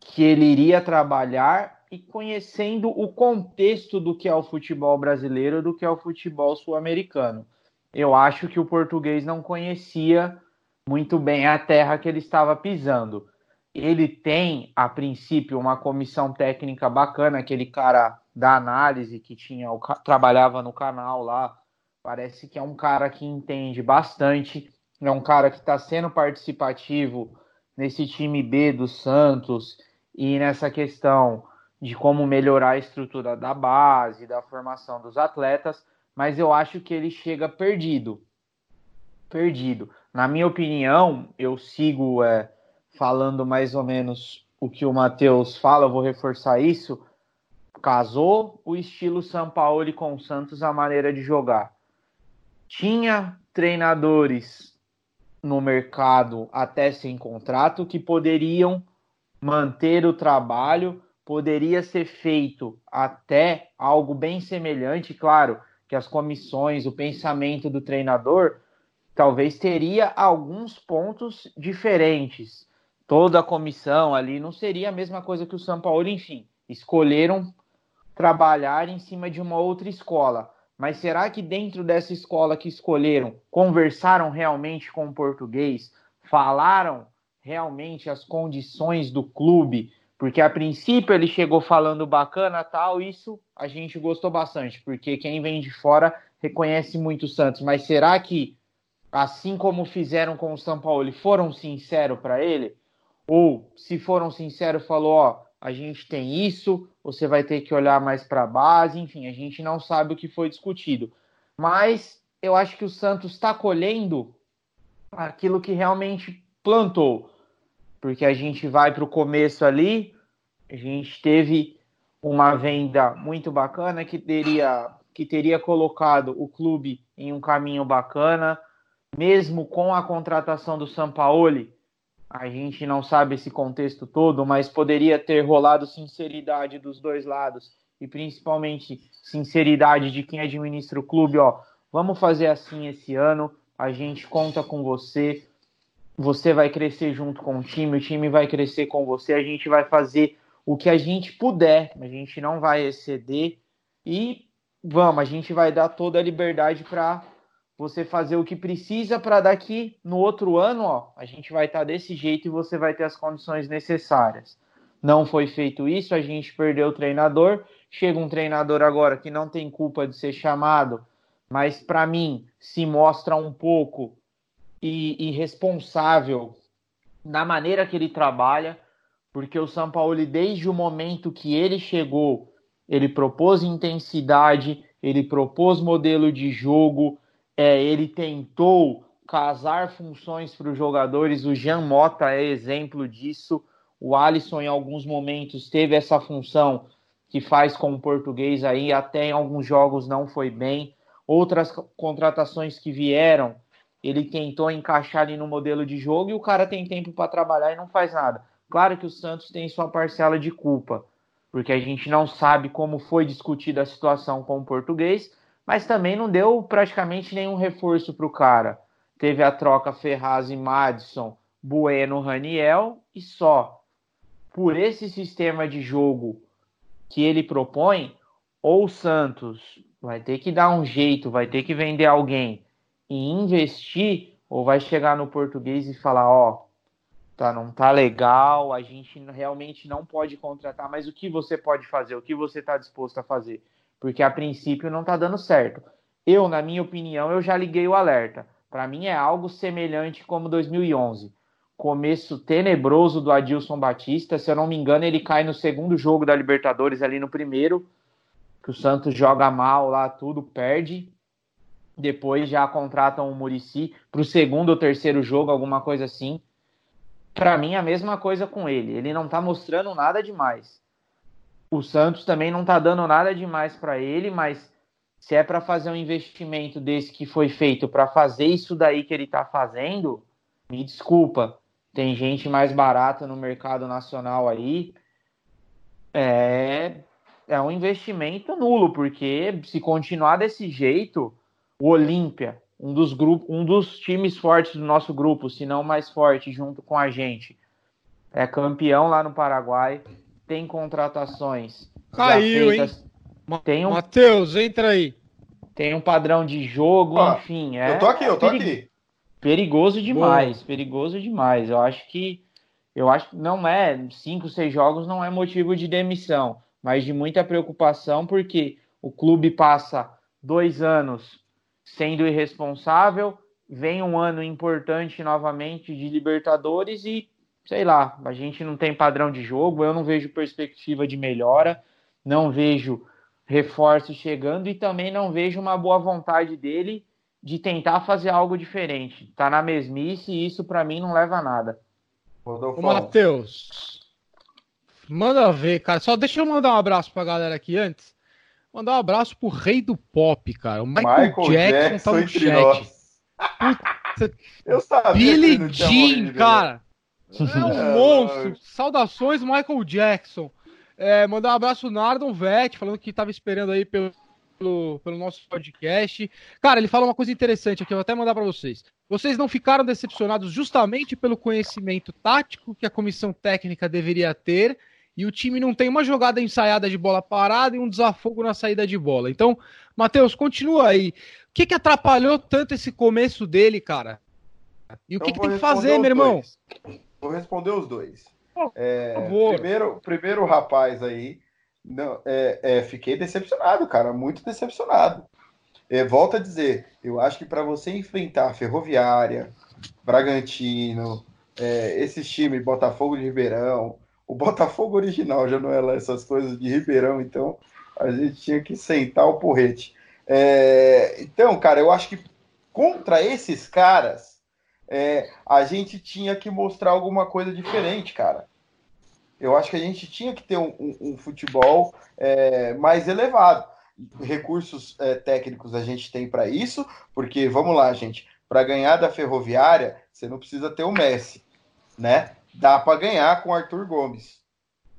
que ele iria trabalhar e conhecendo o contexto do que é o futebol brasileiro, do que é o futebol sul-americano. Eu acho que o português não conhecia muito bem a terra que ele estava pisando. Ele tem, a princípio, uma comissão técnica bacana, aquele cara da análise que tinha, o, trabalhava no canal lá. Parece que é um cara que entende bastante, é um cara que está sendo participativo nesse time B do Santos e nessa questão de como melhorar a estrutura da base, da formação dos atletas, mas eu acho que ele chega perdido. Perdido. Na minha opinião, eu sigo é, falando mais ou menos o que o Matheus fala, eu vou reforçar isso casou o estilo São Paulo com o Santos a maneira de jogar. Tinha treinadores no mercado até sem contrato que poderiam manter o trabalho, poderia ser feito até algo bem semelhante, claro, que as comissões, o pensamento do treinador talvez teria alguns pontos diferentes. Toda a comissão ali não seria a mesma coisa que o São Paulo, enfim, escolheram trabalhar em cima de uma outra escola. Mas será que dentro dessa escola que escolheram, conversaram realmente com o português? Falaram realmente as condições do clube? Porque a princípio ele chegou falando bacana tal, isso a gente gostou bastante, porque quem vem de fora reconhece muito o Santos. Mas será que, assim como fizeram com o São Paulo, foram sinceros para ele? Ou, se foram sinceros, falou: ó, a gente tem isso, você vai ter que olhar mais para a base, enfim, a gente não sabe o que foi discutido. Mas eu acho que o Santos está colhendo aquilo que realmente plantou, porque a gente vai para o começo ali, a gente teve uma venda muito bacana que teria que teria colocado o clube em um caminho bacana, mesmo com a contratação do Sampaoli, a gente não sabe esse contexto todo, mas poderia ter rolado sinceridade dos dois lados. E principalmente sinceridade de quem administra o clube, ó, vamos fazer assim esse ano, a gente conta com você, você vai crescer junto com o time, o time vai crescer com você, a gente vai fazer o que a gente puder, a gente não vai exceder. E vamos, a gente vai dar toda a liberdade para você fazer o que precisa para daqui no outro ano, ó, a gente vai estar tá desse jeito e você vai ter as condições necessárias. Não foi feito isso, a gente perdeu o treinador. Chega um treinador agora que não tem culpa de ser chamado, mas para mim se mostra um pouco irresponsável na maneira que ele trabalha, porque o São Paulo, desde o momento que ele chegou, ele propôs intensidade, ele propôs modelo de jogo, é, ele tentou casar funções para os jogadores. O Jean Mota é exemplo disso. O Alisson, em alguns momentos, teve essa função que faz com o português aí, até em alguns jogos não foi bem. Outras contratações que vieram, ele tentou encaixar ali no modelo de jogo e o cara tem tempo para trabalhar e não faz nada. Claro que o Santos tem sua parcela de culpa, porque a gente não sabe como foi discutida a situação com o português, mas também não deu praticamente nenhum reforço para o cara. Teve a troca Ferraz e Madison, Bueno, Raniel e só. Por esse sistema de jogo que ele propõe, ou o Santos vai ter que dar um jeito, vai ter que vender alguém e investir, ou vai chegar no português e falar, ó, tá, não tá legal, a gente realmente não pode contratar, mas o que você pode fazer? O que você está disposto a fazer? Porque a princípio não está dando certo. Eu, na minha opinião, eu já liguei o alerta. Para mim é algo semelhante como 2011. Começo tenebroso do Adilson Batista, se eu não me engano, ele cai no segundo jogo da Libertadores ali no primeiro, que o Santos joga mal lá, tudo perde. Depois já contratam o Murici para o segundo ou terceiro jogo, alguma coisa assim. Para mim, a mesma coisa com ele. Ele não está mostrando nada demais. O Santos também não está dando nada demais para ele, mas se é para fazer um investimento desse que foi feito para fazer isso daí que ele está fazendo, me desculpa, tem gente mais barata no mercado nacional aí. É, é um investimento nulo, porque se continuar desse jeito, o Olímpia, um dos grupos, um dos times fortes do nosso grupo, se não mais forte, junto com a gente, é campeão lá no Paraguai tem contratações. Caiu, hein? Tem um, Matheus, entra aí. Tem um padrão de jogo, ah, enfim. É, eu tô aqui, eu tô aqui. Perigoso demais, Boa. perigoso demais. Eu acho que. Eu acho que não é. Cinco, seis jogos não é motivo de demissão, mas de muita preocupação, porque o clube passa dois anos sendo irresponsável, vem um ano importante novamente de Libertadores e sei lá, a gente não tem padrão de jogo, eu não vejo perspectiva de melhora, não vejo reforço chegando e também não vejo uma boa vontade dele de tentar fazer algo diferente. Tá na mesmice e isso para mim não leva a nada. Ô, Matheus, manda ver, cara. Só deixa eu mandar um abraço pra galera aqui antes. Mandar um abraço pro rei do pop, cara. O Michael, Michael Jackson, Jackson tá no chat. Puta, eu sabia Billy Jean, cara. É um monstro. Saudações, Michael Jackson. É, mandar um abraço Nardon Vett, falando que estava esperando aí pelo, pelo, pelo, nosso podcast. Cara, ele fala uma coisa interessante aqui, eu vou até mandar para vocês. Vocês não ficaram decepcionados justamente pelo conhecimento tático que a comissão técnica deveria ter e o time não tem uma jogada ensaiada de bola parada e um desafogo na saída de bola. Então, Matheus, continua aí. O que, que atrapalhou tanto esse começo dele, cara? E o que, que tem que fazer, meu irmão? Dois. Vou responder os dois. É, primeiro, primeiro rapaz aí, não, é, é, fiquei decepcionado, cara, muito decepcionado. É, volto a dizer, eu acho que para você enfrentar Ferroviária, Bragantino, é, esses times, Botafogo de Ribeirão, o Botafogo original já não é lá essas coisas de Ribeirão, então a gente tinha que sentar o porrete. É, então, cara, eu acho que contra esses caras, é, a gente tinha que mostrar alguma coisa diferente, cara. Eu acho que a gente tinha que ter um, um, um futebol é, mais elevado. Recursos é, técnicos a gente tem para isso, porque vamos lá, gente. Para ganhar da Ferroviária, você não precisa ter o Messi, né? Dá para ganhar com o Arthur Gomes,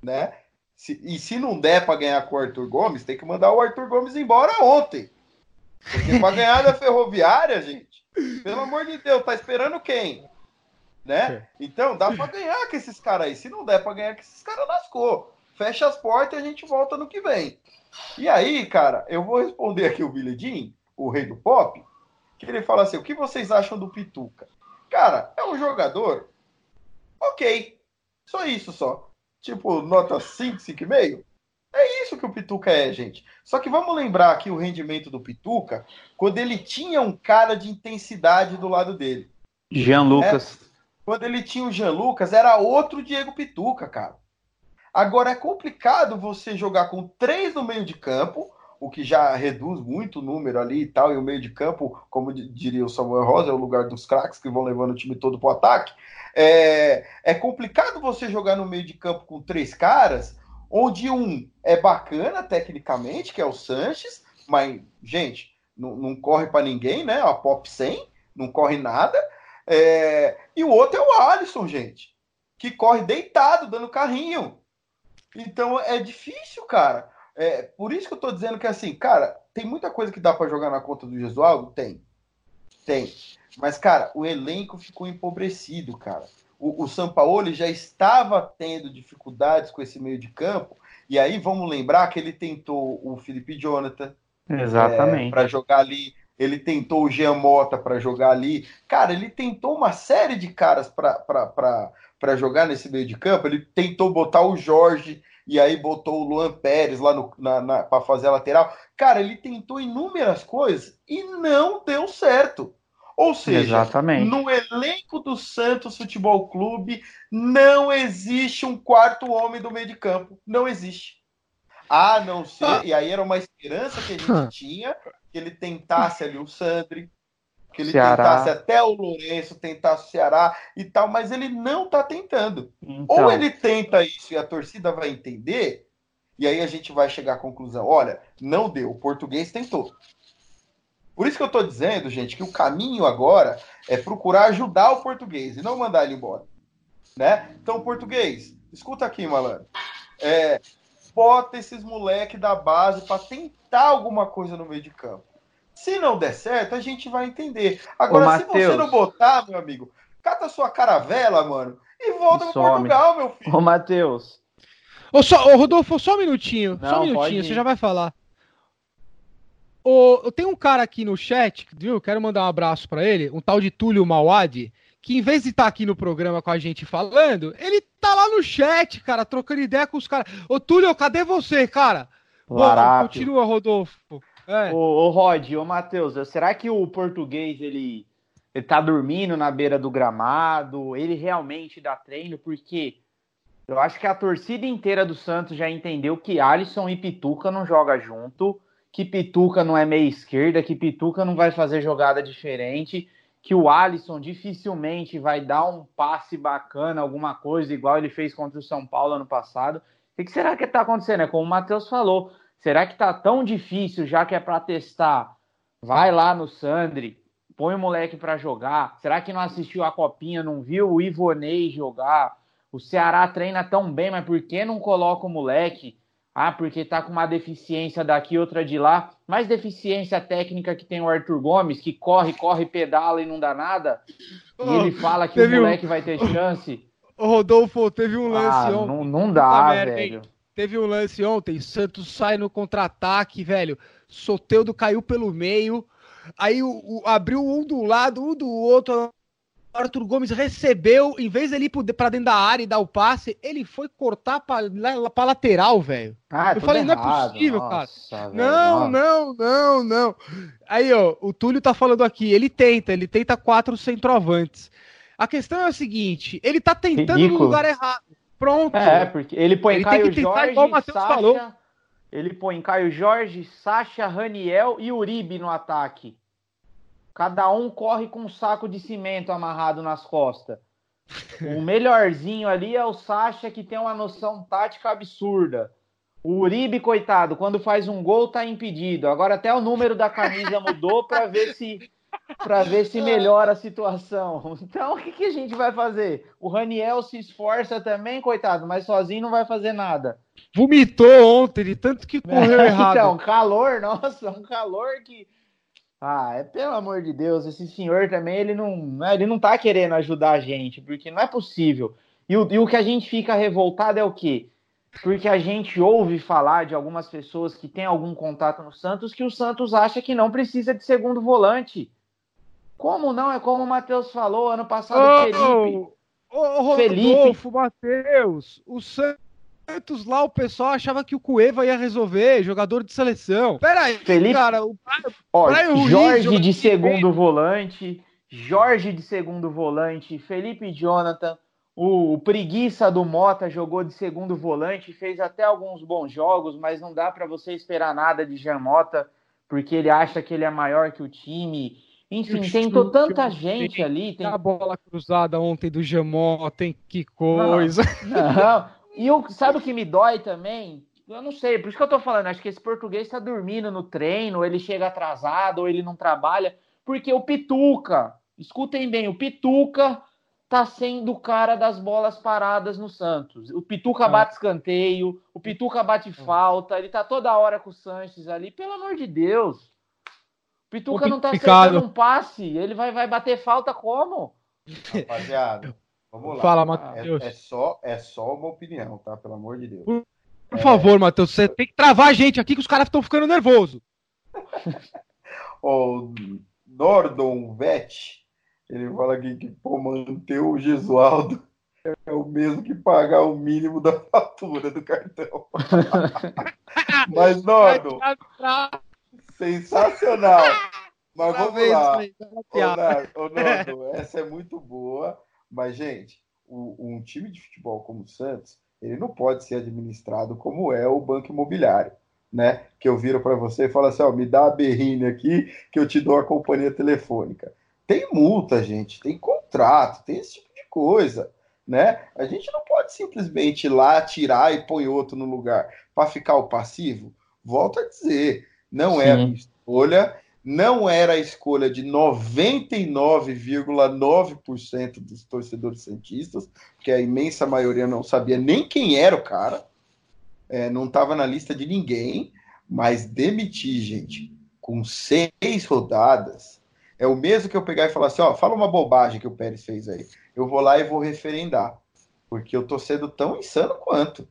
né? Se, e se não der para ganhar com o Arthur Gomes, tem que mandar o Arthur Gomes embora ontem. Porque para ganhar da Ferroviária, gente, pelo amor de Deus, tá esperando quem? Né? Então, dá pra ganhar com esses caras aí. Se não der pra ganhar com esses caras, lascou. fecha as portas e a gente volta no que vem. E aí, cara, eu vou responder aqui o Billy Jean, o rei do pop, que ele fala assim: o que vocês acham do Pituca? Cara, é um jogador ok. Só isso só. Tipo, nota 5, 5,5. Que o Pituca é, gente. Só que vamos lembrar aqui o rendimento do Pituca quando ele tinha um cara de intensidade do lado dele. Jean Lucas. É, quando ele tinha o Jean Lucas, era outro Diego Pituca, cara. Agora é complicado você jogar com três no meio de campo, o que já reduz muito o número ali e tal, e o meio de campo, como diria o Samuel Rosa, é o lugar dos craques que vão levando o time todo para o ataque. É, é complicado você jogar no meio de campo com três caras, onde um é bacana tecnicamente, que é o Sanches, mas, gente, não, não corre para ninguém, né? A Pop 100, não corre nada. É, e o outro é o Alisson, gente, que corre deitado, dando carrinho. Então é difícil, cara. É, por isso que eu tô dizendo que assim, cara, tem muita coisa que dá para jogar na conta do Gesualdo? Tem. Tem. Mas, cara, o elenco ficou empobrecido, cara. O, o Sampaoli já estava tendo dificuldades com esse meio de campo. E aí vamos lembrar que ele tentou o Felipe Jonathan Exatamente. É, para jogar ali. Ele tentou o Jean Mota para jogar ali. Cara, ele tentou uma série de caras para jogar nesse meio de campo. Ele tentou botar o Jorge e aí botou o Luan Pérez lá para fazer a lateral. Cara, ele tentou inúmeras coisas e não deu certo. Ou seja, Exatamente. no elenco do Santos Futebol Clube não existe um quarto homem do meio de campo. Não existe. A não ser, ah. e aí era uma esperança que a gente ah. tinha, que ele tentasse ali o Sandri, que ele Ceará. tentasse até o Lourenço, tentasse o Ceará e tal, mas ele não está tentando. Então... Ou ele tenta isso e a torcida vai entender, e aí a gente vai chegar à conclusão: olha, não deu, o português tentou. Por isso que eu estou dizendo, gente, que o caminho agora é procurar ajudar o português e não mandar ele embora. Né? Então, português, escuta aqui, malandro. É, bota esses moleque da base para tentar alguma coisa no meio de campo. Se não der certo, a gente vai entender. Agora, Ô, se você não botar, meu amigo, cata sua caravela, mano, e volta para Portugal, meu filho. Ô, Matheus. Ô, só, ô, Rodolfo, só um minutinho. Não, só um minutinho, você já vai falar. Ô, tem um cara aqui no chat, viu? Quero mandar um abraço para ele, um tal de Túlio Mauad, que em vez de estar tá aqui no programa com a gente falando, ele tá lá no chat, cara, trocando ideia com os caras. Ô, Túlio, cadê você, cara? Bom, continua, Rodolfo. É. Ô, ô Rod, ô Matheus, será que o português ele, ele tá dormindo na beira do gramado? Ele realmente dá treino? Porque eu acho que a torcida inteira do Santos já entendeu que Alisson e Pituca não jogam junto, que Pituca não é meia esquerda, que Pituca não vai fazer jogada diferente, que o Alisson dificilmente vai dar um passe bacana, alguma coisa igual ele fez contra o São Paulo ano passado. O que será que está acontecendo? É como o Matheus falou, Será que tá tão difícil, já que é para testar? Vai lá no Sandri, põe o moleque para jogar. Será que não assistiu a copinha, não viu o Ivonei jogar? O Ceará treina tão bem, mas por que não coloca o moleque? Ah, porque tá com uma deficiência daqui, outra de lá. Mais deficiência técnica que tem o Arthur Gomes, que corre, corre, pedala e não dá nada. E oh, ele fala que o moleque um... vai ter chance. O Rodolfo, teve um lance ah, Não, não dá, velho. Teve um lance ontem, Santos sai no contra-ataque, velho. Soteudo caiu pelo meio. Aí o, o, abriu um do lado, um do outro. Arthur Gomes recebeu, em vez dele ir pra dentro da área e dar o passe, ele foi cortar pra, pra lateral, velho. Ah, eu falei, errado. não é possível, Nossa, cara. Não, não, não, não. Aí, ó, o Túlio tá falando aqui, ele tenta, ele tenta quatro centroavantes. A questão é o seguinte, ele tá tentando Ridículo. no lugar errado. Pronto. É, porque ele põe ele Caio Jorge, igual o Matheus Sacha, falou. Ele põe Caio Jorge, Sacha, Raniel e Uribe no ataque. Cada um corre com um saco de cimento amarrado nas costas. O melhorzinho ali é o Sacha, que tem uma noção tática absurda. O Uribe, coitado, quando faz um gol, tá impedido. Agora até o número da camisa mudou para ver se para ver se melhora a situação. Então, o que, que, a gente vai fazer? O Raniel se esforça também, coitado, mas sozinho não vai fazer nada. Vomitou ontem, de tanto que correu errado. Então, calor, nossa, um calor que. Ah, é pelo amor de Deus, esse senhor também, ele não, né, ele não tá querendo ajudar a gente, porque não é possível. E o, e o que a gente fica revoltado é o quê? porque a gente ouve falar de algumas pessoas que têm algum contato no Santos que o Santos acha que não precisa de segundo volante. Como não? É como o Matheus falou ano passado, Ô, Felipe. ô, Felipe. Rodolfo, Matheus, o Santos lá, o pessoal achava que o Cueva ia resolver, jogador de seleção. Peraí, Felipe- cara, o Ó, Brian Ruiz Jorge de de segundo volante, Jorge de segundo volante, Felipe Jonathan, o, o preguiça do Mota jogou de segundo volante, fez até alguns bons jogos, mas não dá para você esperar nada de Jean Mota, porque ele acha que ele é maior que o time. Enfim, o tentou chute, tanta gente ali. Tem... a bola cruzada ontem do Jamó, tem que coisa. Não. E o, sabe o que me dói também? Eu não sei, por isso que eu tô falando, acho que esse português tá dormindo no treino, ele chega atrasado, ou ele não trabalha, porque o Pituca, escutem bem, o Pituca tá sendo o cara das bolas paradas no Santos. O Pituca Ah. bate escanteio, o Pituca bate falta, ele tá toda hora com o Sanches ali, pelo amor de Deus. O Pituca não tá acertando um passe, ele vai, vai bater falta como? Rapaziada, vamos lá. Fala, É, Matheus. é só, é só uma opinião, tá? Pelo amor de Deus. Por Por favor, Matheus, você tem que travar a gente aqui que os caras estão ficando nervosos. O Nordon Vet, ele fala aqui que pô, manter o Gesualdo é o mesmo que pagar o mínimo da fatura do cartão. Mas, Nordon, sensacional. Mas vamos lá. Ô, Nar- ô, Nando, essa é muito boa, mas, gente, o- um time de futebol como o Santos, ele não pode ser administrado como é o Banco Imobiliário, né? Que eu viro para você e falo assim, ó, me dá a berrine aqui que eu te dou a companhia telefônica. Tem multa, gente, tem contrato, tem esse tipo de coisa, né? A gente não pode simplesmente ir lá tirar e põe outro no lugar para ficar o passivo. Volto a dizer, não é a Sim. minha escolha, não era a escolha de 99,9% dos torcedores santistas, porque a imensa maioria não sabia nem quem era o cara, é, não estava na lista de ninguém, mas demitir, gente, com seis rodadas, é o mesmo que eu pegar e falar assim, ó, fala uma bobagem que o Pérez fez aí. Eu vou lá e vou referendar, porque eu tô sendo tão insano quanto.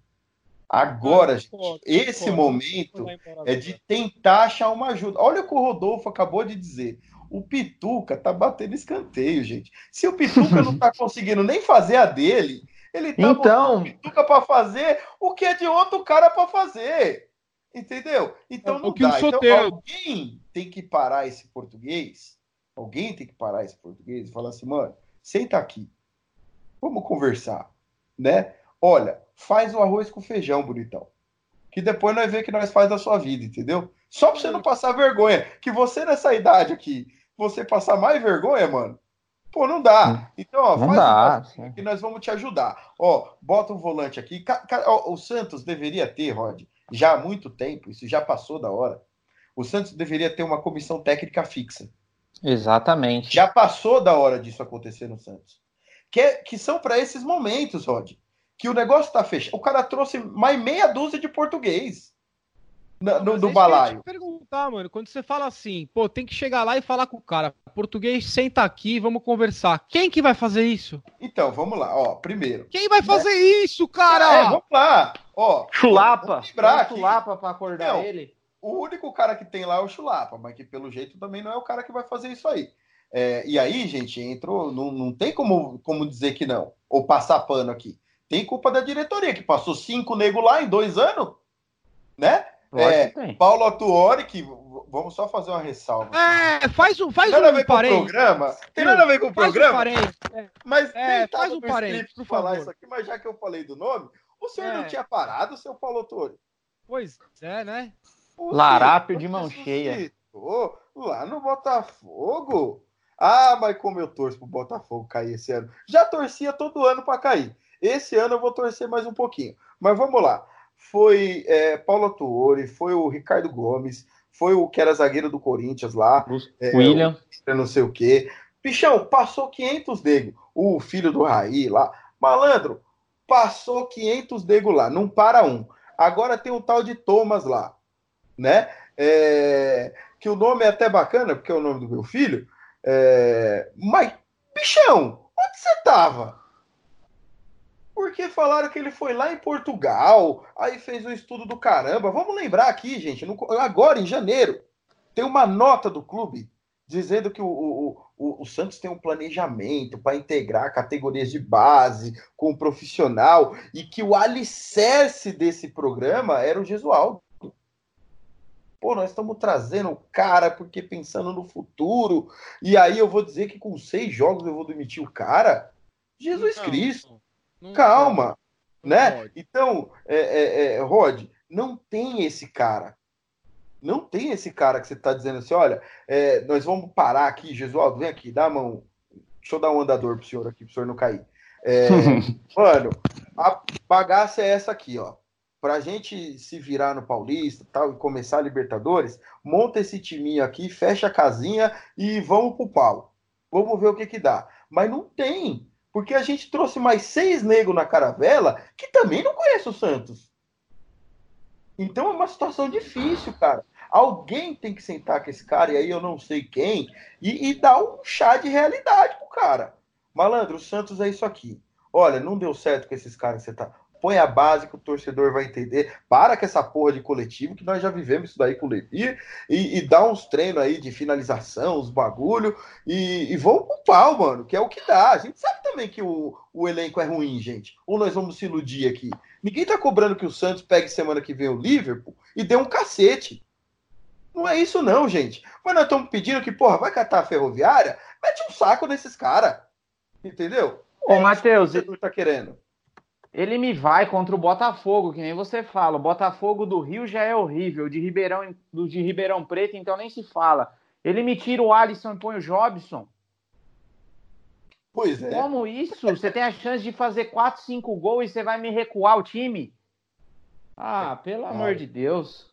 Agora, gente, esse momento é de tentar achar uma ajuda. Olha o que o Rodolfo acabou de dizer. O Pituca tá batendo escanteio, gente. Se o Pituca não tá conseguindo nem fazer a dele, ele tá Então- o Pituca para fazer o que é de outro cara para fazer. Entendeu? Então É não dá. Então, alguém tem que parar esse português. Alguém tem que parar esse português e falar assim, mano, senta aqui. Vamos conversar, né? Olha, faz o arroz com feijão, bonitão. Que depois nós vemos que nós faz da sua vida, entendeu? Só pra você não passar vergonha. Que você nessa idade aqui, você passar mais vergonha, mano. Pô, não dá. Então, ó, Não faz dá. o que nós vamos te ajudar. Ó, bota um volante aqui. O Santos deveria ter, Rod, já há muito tempo, isso já passou da hora. O Santos deveria ter uma comissão técnica fixa. Exatamente. Já passou da hora disso acontecer no Santos. Que, é- que são para esses momentos, Rod. Que o negócio tá fechado. O cara trouxe mais meia dúzia de português na- no, do é isso que eu balaio. te perguntar, mano, quando você fala assim, pô, tem que chegar lá e falar com o cara, português, senta aqui, vamos conversar. Quem que vai fazer isso? Então, vamos lá. Ó, primeiro. Quem vai fazer isso, É, cara? vamos lá. Ó, Chulapa. vamos Chulapa pra acordar Não. ele. o único cara que tem lá é o Chulapa, mas que pelo jeito também não é o cara que vai fazer isso aí. É, e aí, gente, entrou. Não, não tem como, como dizer que não. Ou passar pano aqui. Tem culpa da diretoria, que passou cinco negros lá em dois anos, né? É. Paulo Atuori, que vamos só fazer uma ressalva. É, faz um, faz Tem nada a ver um com o programa. Tem nada a ver com o Faz um programa. parênteses. Mas É, faz um parênteses, por falar favor. isso aqui, mas já que eu falei do nome, o senhor É. não tinha parado, seu Paulo Autori? Pois é, né? O Larápio de mão cheia. Lá no Botafogo. Ah, mas como eu torço pro Botafogo cair esse ano. Já torcia todo ano para cair. Esse ano eu vou torcer mais um pouquinho. Mas vamos lá. Foi é, Paulo Autori, foi o Ricardo Gomes, foi o que era zagueiro do Corinthians lá. É, William. eu não sei o quê. Pichão, passou 500 nego. O filho do Raí lá. Malandro, passou 500 nego lá. Não para um. Agora tem um tal de Thomas lá, né? É, que o nome é até bacana, porque é o nome do meu filho. É, mas, bichão, onde você tava? Porque falaram que ele foi lá em Portugal, aí fez um estudo do caramba. Vamos lembrar aqui, gente, no, agora em janeiro, tem uma nota do clube dizendo que o, o, o, o Santos tem um planejamento para integrar categorias de base com o profissional e que o alicerce desse programa era o Gesualdo. Pô, nós estamos trazendo o cara porque pensando no futuro. E aí eu vou dizer que com seis jogos eu vou demitir o cara? Jesus não, Cristo. Não, não Calma. né? Então, é, é, é, Rod, não tem esse cara. Não tem esse cara que você está dizendo assim: olha, é, nós vamos parar aqui, Jesualdo, vem aqui, dá a mão. Deixa eu dar um andador pro senhor aqui, pro senhor não cair. É, mano, a bagaça é essa aqui, ó para a gente se virar no Paulista tal, e começar a Libertadores, monta esse timinho aqui, fecha a casinha e vamos pro pau. Vamos ver o que que dá. Mas não tem, porque a gente trouxe mais seis negros na caravela que também não conhece o Santos. Então é uma situação difícil, cara. Alguém tem que sentar com esse cara, e aí eu não sei quem, e, e dar um chá de realidade pro cara. Malandro, o Santos é isso aqui. Olha, não deu certo com esses caras que você tá põe a base que o torcedor vai entender. Para com essa porra de coletivo, que nós já vivemos isso daí com o Levi, e, e dá uns treinos aí de finalização, os bagulho, e, e vamos pro pau, mano, que é o que dá. A gente sabe também que o, o elenco é ruim, gente. Ou nós vamos se iludir aqui. Ninguém tá cobrando que o Santos pegue semana que vem o Liverpool e dê um cacete. Não é isso não, gente. Mas nós estamos pedindo que, porra, vai catar a ferroviária, mete um saco nesses caras. Entendeu? Ô, é Matheus, você tá querendo. Ele me vai contra o Botafogo, que nem você fala. O Botafogo do Rio já é horrível, de Ribeirão, do de Ribeirão Preto, então nem se fala. Ele me tira o Alisson e põe o Jobson. Pois é. Como isso? Você tem a chance de fazer 4, 5 gols e você vai me recuar o time? Ah, pelo é. amor de Deus.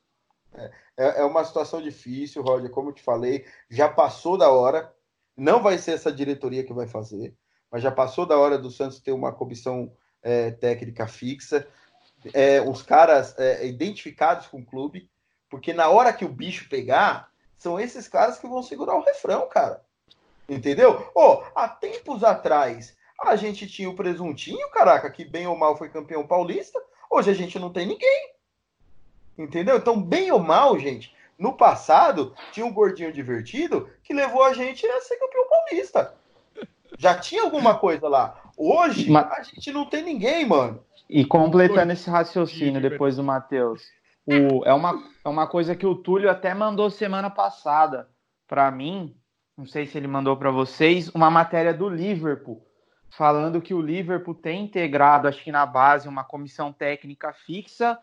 É, é, é uma situação difícil, Roger. Como eu te falei, já passou da hora. Não vai ser essa diretoria que vai fazer, mas já passou da hora do Santos ter uma comissão é, técnica fixa, é, os caras é, identificados com o clube, porque na hora que o bicho pegar, são esses caras que vão segurar o refrão, cara. Entendeu? Oh, há tempos atrás, a gente tinha o presuntinho, caraca, que bem ou mal foi campeão paulista. Hoje a gente não tem ninguém. Entendeu? Então, bem ou mal, gente, no passado tinha um gordinho divertido que levou a gente a ser campeão paulista. Já tinha alguma coisa lá. Hoje, Mas... a gente não tem ninguém, mano. E completando esse raciocínio depois do Matheus, o, é, uma, é uma coisa que o Túlio até mandou semana passada para mim, não sei se ele mandou para vocês, uma matéria do Liverpool, falando que o Liverpool tem integrado, acho que na base, uma comissão técnica fixa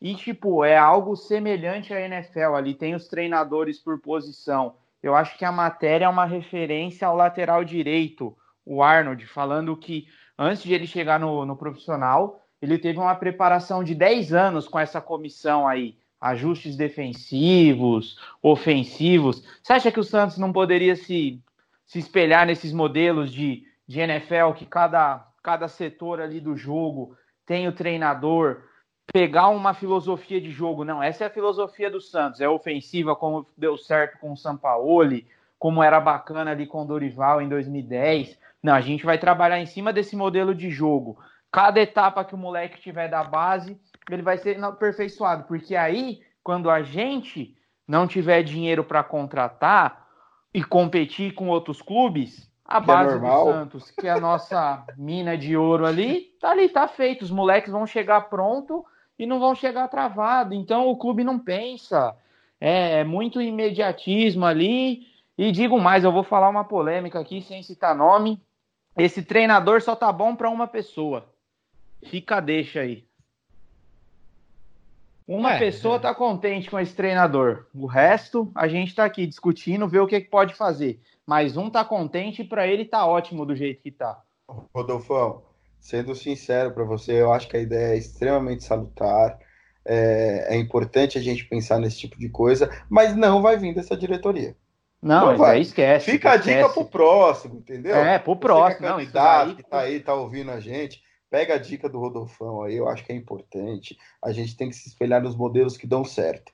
e, tipo, é algo semelhante à NFL. Ali tem os treinadores por posição. Eu acho que a matéria é uma referência ao lateral direito, o Arnold, falando que antes de ele chegar no, no profissional, ele teve uma preparação de 10 anos com essa comissão aí. Ajustes defensivos, ofensivos. Você acha que o Santos não poderia se, se espelhar nesses modelos de, de NFL que cada, cada setor ali do jogo tem o treinador, pegar uma filosofia de jogo? Não, essa é a filosofia do Santos. É ofensiva, como deu certo com o Sampaoli, como era bacana ali com o Dorival em 2010. Não, a gente vai trabalhar em cima desse modelo de jogo. Cada etapa que o moleque tiver da base, ele vai ser aperfeiçoado, porque aí, quando a gente não tiver dinheiro para contratar e competir com outros clubes, a que é base é do Santos, que é a nossa mina de ouro ali, tá ali, tá feito. Os moleques vão chegar pronto e não vão chegar travado. Então o clube não pensa. É, é muito imediatismo ali. E digo mais, eu vou falar uma polêmica aqui sem citar nome. Esse treinador só tá bom para uma pessoa. Fica deixa aí. Uma é, pessoa é. tá contente com esse treinador. O resto, a gente tá aqui discutindo, ver o que, que pode fazer. Mas um tá contente e para ele tá ótimo do jeito que tá. Rodolfão, sendo sincero para você, eu acho que a ideia é extremamente salutar. É, é importante a gente pensar nesse tipo de coisa, mas não vai vir dessa diretoria. Não, não vai. esquece. Fica esquece. a dica pro próximo, entendeu? É, pro próximo. Você que, é não, daí... que tá aí, tá ouvindo a gente, pega a dica do Rodolfão aí, eu acho que é importante. A gente tem que se espelhar nos modelos que dão certo.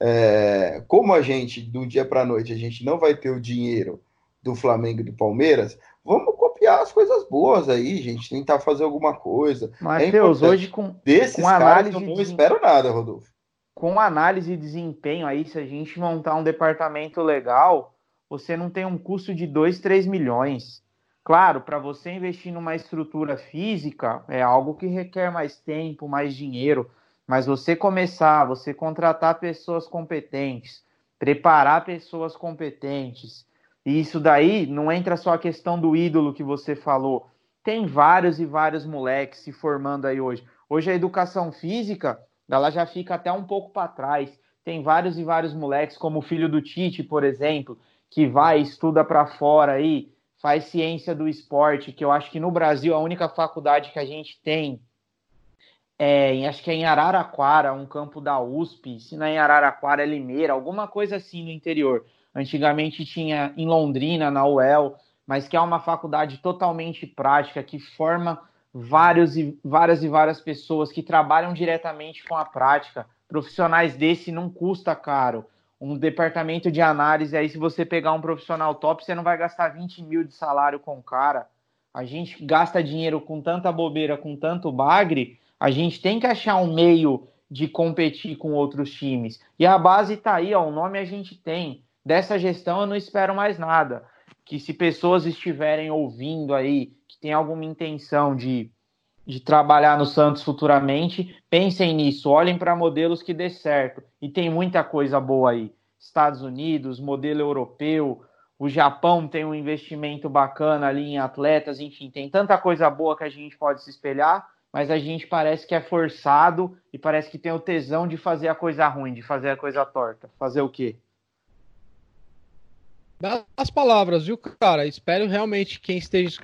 É, como a gente, do dia para noite, a gente não vai ter o dinheiro do Flamengo e do Palmeiras, vamos copiar as coisas boas aí, gente. Tentar fazer alguma coisa. Matheus, é hoje com, Desses com análise caras, eu não espero nada, Rodolfo. Com análise de desempenho aí, se a gente montar um departamento legal, você não tem um custo de 2, 3 milhões. Claro, para você investir numa estrutura física é algo que requer mais tempo, mais dinheiro, mas você começar, você contratar pessoas competentes, preparar pessoas competentes, e isso daí não entra só a questão do ídolo que você falou. Tem vários e vários moleques se formando aí hoje. Hoje a educação física, ela já fica até um pouco para trás. Tem vários e vários moleques, como o filho do Tite, por exemplo, que vai estuda para fora aí, faz ciência do esporte, que eu acho que no Brasil a única faculdade que a gente tem é, acho que é em Araraquara, um campo da USP, se não é em Araraquara, é Limeira, alguma coisa assim no interior. Antigamente tinha em Londrina, na UEL, mas que é uma faculdade totalmente prática, que forma vários e, várias e várias pessoas que trabalham diretamente com a prática. Profissionais desse não custa caro um departamento de análise, aí se você pegar um profissional top, você não vai gastar 20 mil de salário com o cara. A gente gasta dinheiro com tanta bobeira, com tanto bagre, a gente tem que achar um meio de competir com outros times. E a base está aí, ó, o nome a gente tem. Dessa gestão eu não espero mais nada. Que se pessoas estiverem ouvindo aí, que tem alguma intenção de de trabalhar no Santos futuramente, pensem nisso, olhem para modelos que dê certo. E tem muita coisa boa aí. Estados Unidos, modelo europeu, o Japão tem um investimento bacana ali em atletas, enfim, tem tanta coisa boa que a gente pode se espelhar, mas a gente parece que é forçado e parece que tem o tesão de fazer a coisa ruim, de fazer a coisa torta. Fazer o quê? As palavras, viu, cara? Espero realmente quem esteja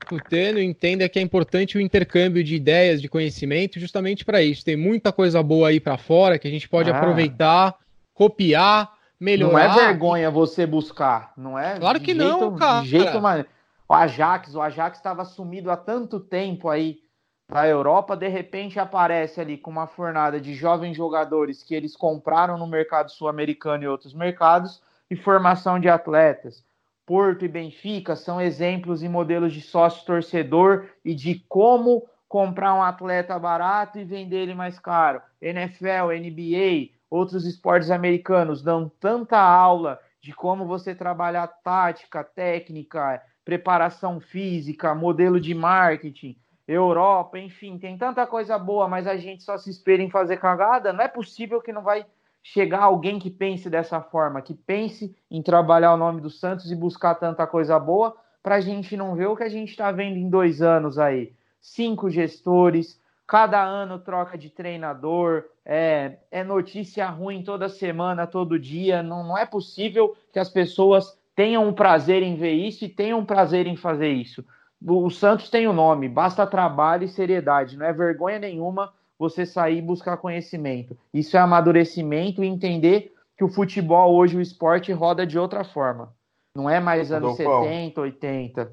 escutando entenda que é importante o intercâmbio de ideias, de conhecimento, justamente para isso. Tem muita coisa boa aí para fora que a gente pode ah. aproveitar, copiar, melhorar. Não é vergonha você buscar, não é? Claro que jeito, não, cara. De jeito mais. O Ajax, o Ajax estava sumido há tanto tempo aí para Europa, de repente aparece ali com uma fornada de jovens jogadores que eles compraram no mercado sul-americano e outros mercados e formação de atletas. Porto e Benfica são exemplos e modelos de sócio torcedor e de como comprar um atleta barato e vender ele mais caro. NFL, NBA, outros esportes americanos dão tanta aula de como você trabalhar tática, técnica, preparação física, modelo de marketing, Europa, enfim, tem tanta coisa boa, mas a gente só se espera em fazer cagada. Não é possível que não vai chegar alguém que pense dessa forma, que pense em trabalhar o nome do Santos e buscar tanta coisa boa, para a gente não ver o que a gente está vendo em dois anos aí. Cinco gestores, cada ano troca de treinador, é, é notícia ruim toda semana, todo dia. Não, não é possível que as pessoas tenham um prazer em ver isso e tenham um prazer em fazer isso. O Santos tem o um nome, basta trabalho e seriedade, não é vergonha nenhuma você sair e buscar conhecimento. Isso é amadurecimento e entender que o futebol hoje, o esporte, roda de outra forma. Não é mais anos Dom 70, 80.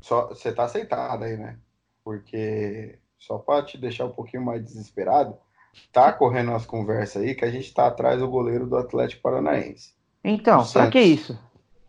Só, você tá aceitado aí, né? Porque, só para te deixar um pouquinho mais desesperado, tá correndo umas conversas aí que a gente tá atrás do goleiro do Atlético Paranaense. Então, pra que isso?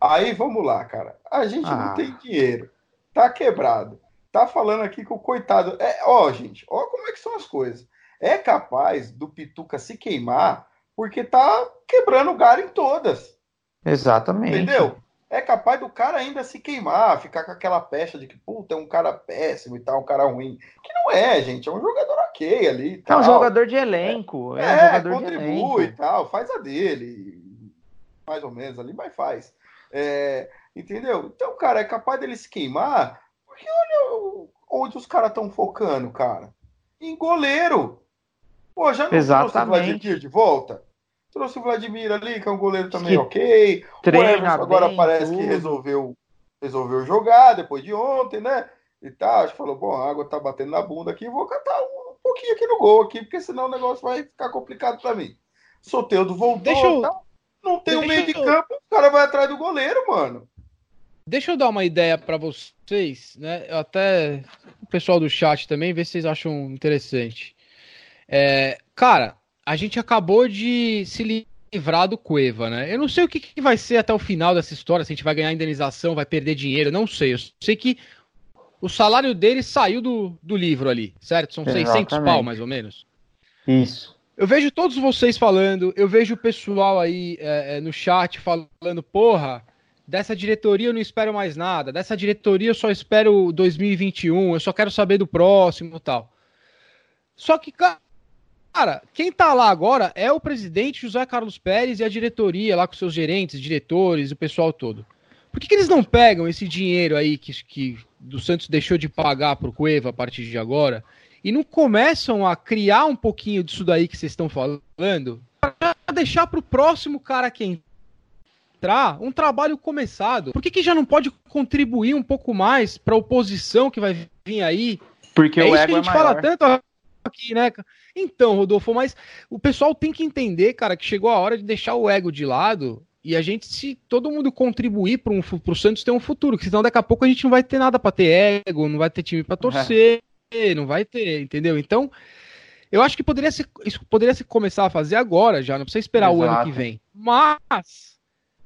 Aí vamos lá, cara. A gente ah. não tem dinheiro. Tá quebrado tá falando aqui que o coitado. É, ó, gente, ó como é que são as coisas. É capaz do Pituca se queimar porque tá quebrando o galho em todas. Exatamente. Entendeu? É capaz do cara ainda se queimar, ficar com aquela pecha de que, puta, é um cara péssimo e tal, um cara ruim. Que não é, gente. É um jogador ok ali. Tal. É um jogador de elenco. É, é, um contribui e tal, faz a dele. Mais ou menos ali, mas faz. É, entendeu? Então, cara, é capaz dele se queimar onde os caras estão focando, cara. Em goleiro. Pô, já não Exatamente. trouxe o Vladimir de volta? Trouxe o Vladimir ali, que é um goleiro também que ok. Treina o agora parece tudo. que resolveu, resolveu jogar depois de ontem, né? E tal. Acho que falou, bom, a água tá batendo na bunda aqui, vou cantar um pouquinho aqui no gol aqui, porque senão o negócio vai ficar complicado para mim. Soteudo voltou, Deixa eu... Tá? não tem um meio de campo, o cara vai atrás do goleiro, mano. Deixa eu dar uma ideia para vocês, né? Até o pessoal do chat também, ver se vocês acham interessante. É, cara, a gente acabou de se livrar do Cueva, né? Eu não sei o que, que, vai ser até o final dessa história, se a gente vai ganhar indenização, vai perder dinheiro, não sei. Eu sei que o salário dele saiu do, do livro ali, certo? São Exatamente. 600 pau, mais ou menos. Isso. Eu vejo todos vocês falando, eu vejo o pessoal aí é, é, no chat falando, porra, dessa diretoria eu não espero mais nada, dessa diretoria eu só espero 2021, eu só quero saber do próximo tal. Só que, cara, quem tá lá agora é o presidente José Carlos Pérez e a diretoria lá com seus gerentes, diretores, o pessoal todo. Por que, que eles não pegam esse dinheiro aí que, que do Santos deixou de pagar para o Cueva a partir de agora e não começam a criar um pouquinho disso daí que vocês estão falando para deixar para o próximo cara que entrar um trabalho começado? Por que, que já não pode contribuir um pouco mais para a oposição que vai vir aí? Porque é o isso ego que a gente é fala tanto aqui, né? Então, Rodolfo, mas o pessoal tem que entender, cara, que chegou a hora de deixar o ego de lado e a gente, se todo mundo contribuir para um, o Santos ter um futuro, que senão daqui a pouco a gente não vai ter nada para ter ego, não vai ter time para torcer, é. não vai ter, entendeu? Então, eu acho que poderia ser, isso poderia se começar a fazer agora já, não precisa esperar Exato. o ano que vem. Mas,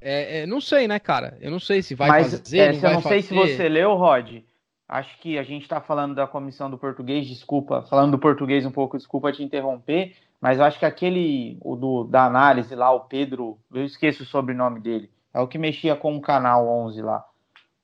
é, é, não sei, né, cara? Eu não sei se vai Mas, fazer, é, não vai Eu não fazer. sei se você leu, Rod. Acho que a gente está falando da comissão do português, desculpa, falando do português um pouco, desculpa te interromper, mas eu acho que aquele, o do, da análise lá, o Pedro, eu esqueço o sobrenome dele, é o que mexia com o canal 11 lá,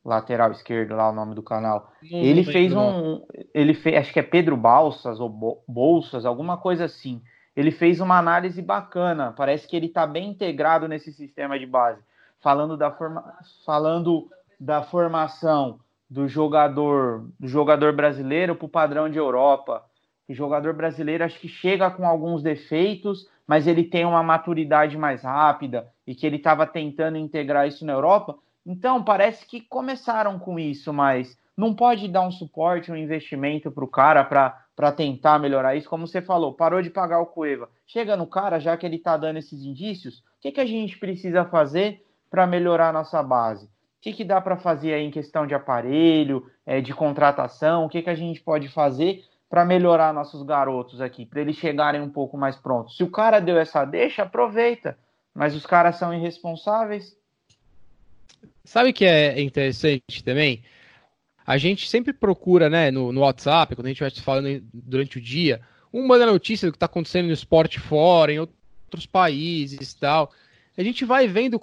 lateral esquerdo lá, o nome do canal. Não, ele não fez um, ele fez, acho que é Pedro Balsas ou Bolsas, alguma coisa assim. Ele fez uma análise bacana, parece que ele está bem integrado nesse sistema de base, falando da, forma, falando da formação do jogador, do jogador brasileiro para o padrão de Europa o jogador brasileiro acho que chega com alguns defeitos, mas ele tem uma maturidade mais rápida e que ele estava tentando integrar isso na Europa. Então, parece que começaram com isso, mas não pode dar um suporte, um investimento para o cara para tentar melhorar isso. Como você falou, parou de pagar o Cueva. Chega no cara, já que ele está dando esses indícios, o que, que a gente precisa fazer para melhorar a nossa base? O que, que dá para fazer aí em questão de aparelho, é, de contratação? O que, que a gente pode fazer para melhorar nossos garotos aqui, para eles chegarem um pouco mais prontos. Se o cara deu essa deixa, aproveita. Mas os caras são irresponsáveis. Sabe que é interessante também? A gente sempre procura, né, no, no WhatsApp, quando a gente vai falando durante o dia, uma da notícia do que está acontecendo no esporte fora, em outros países e tal. A gente vai vendo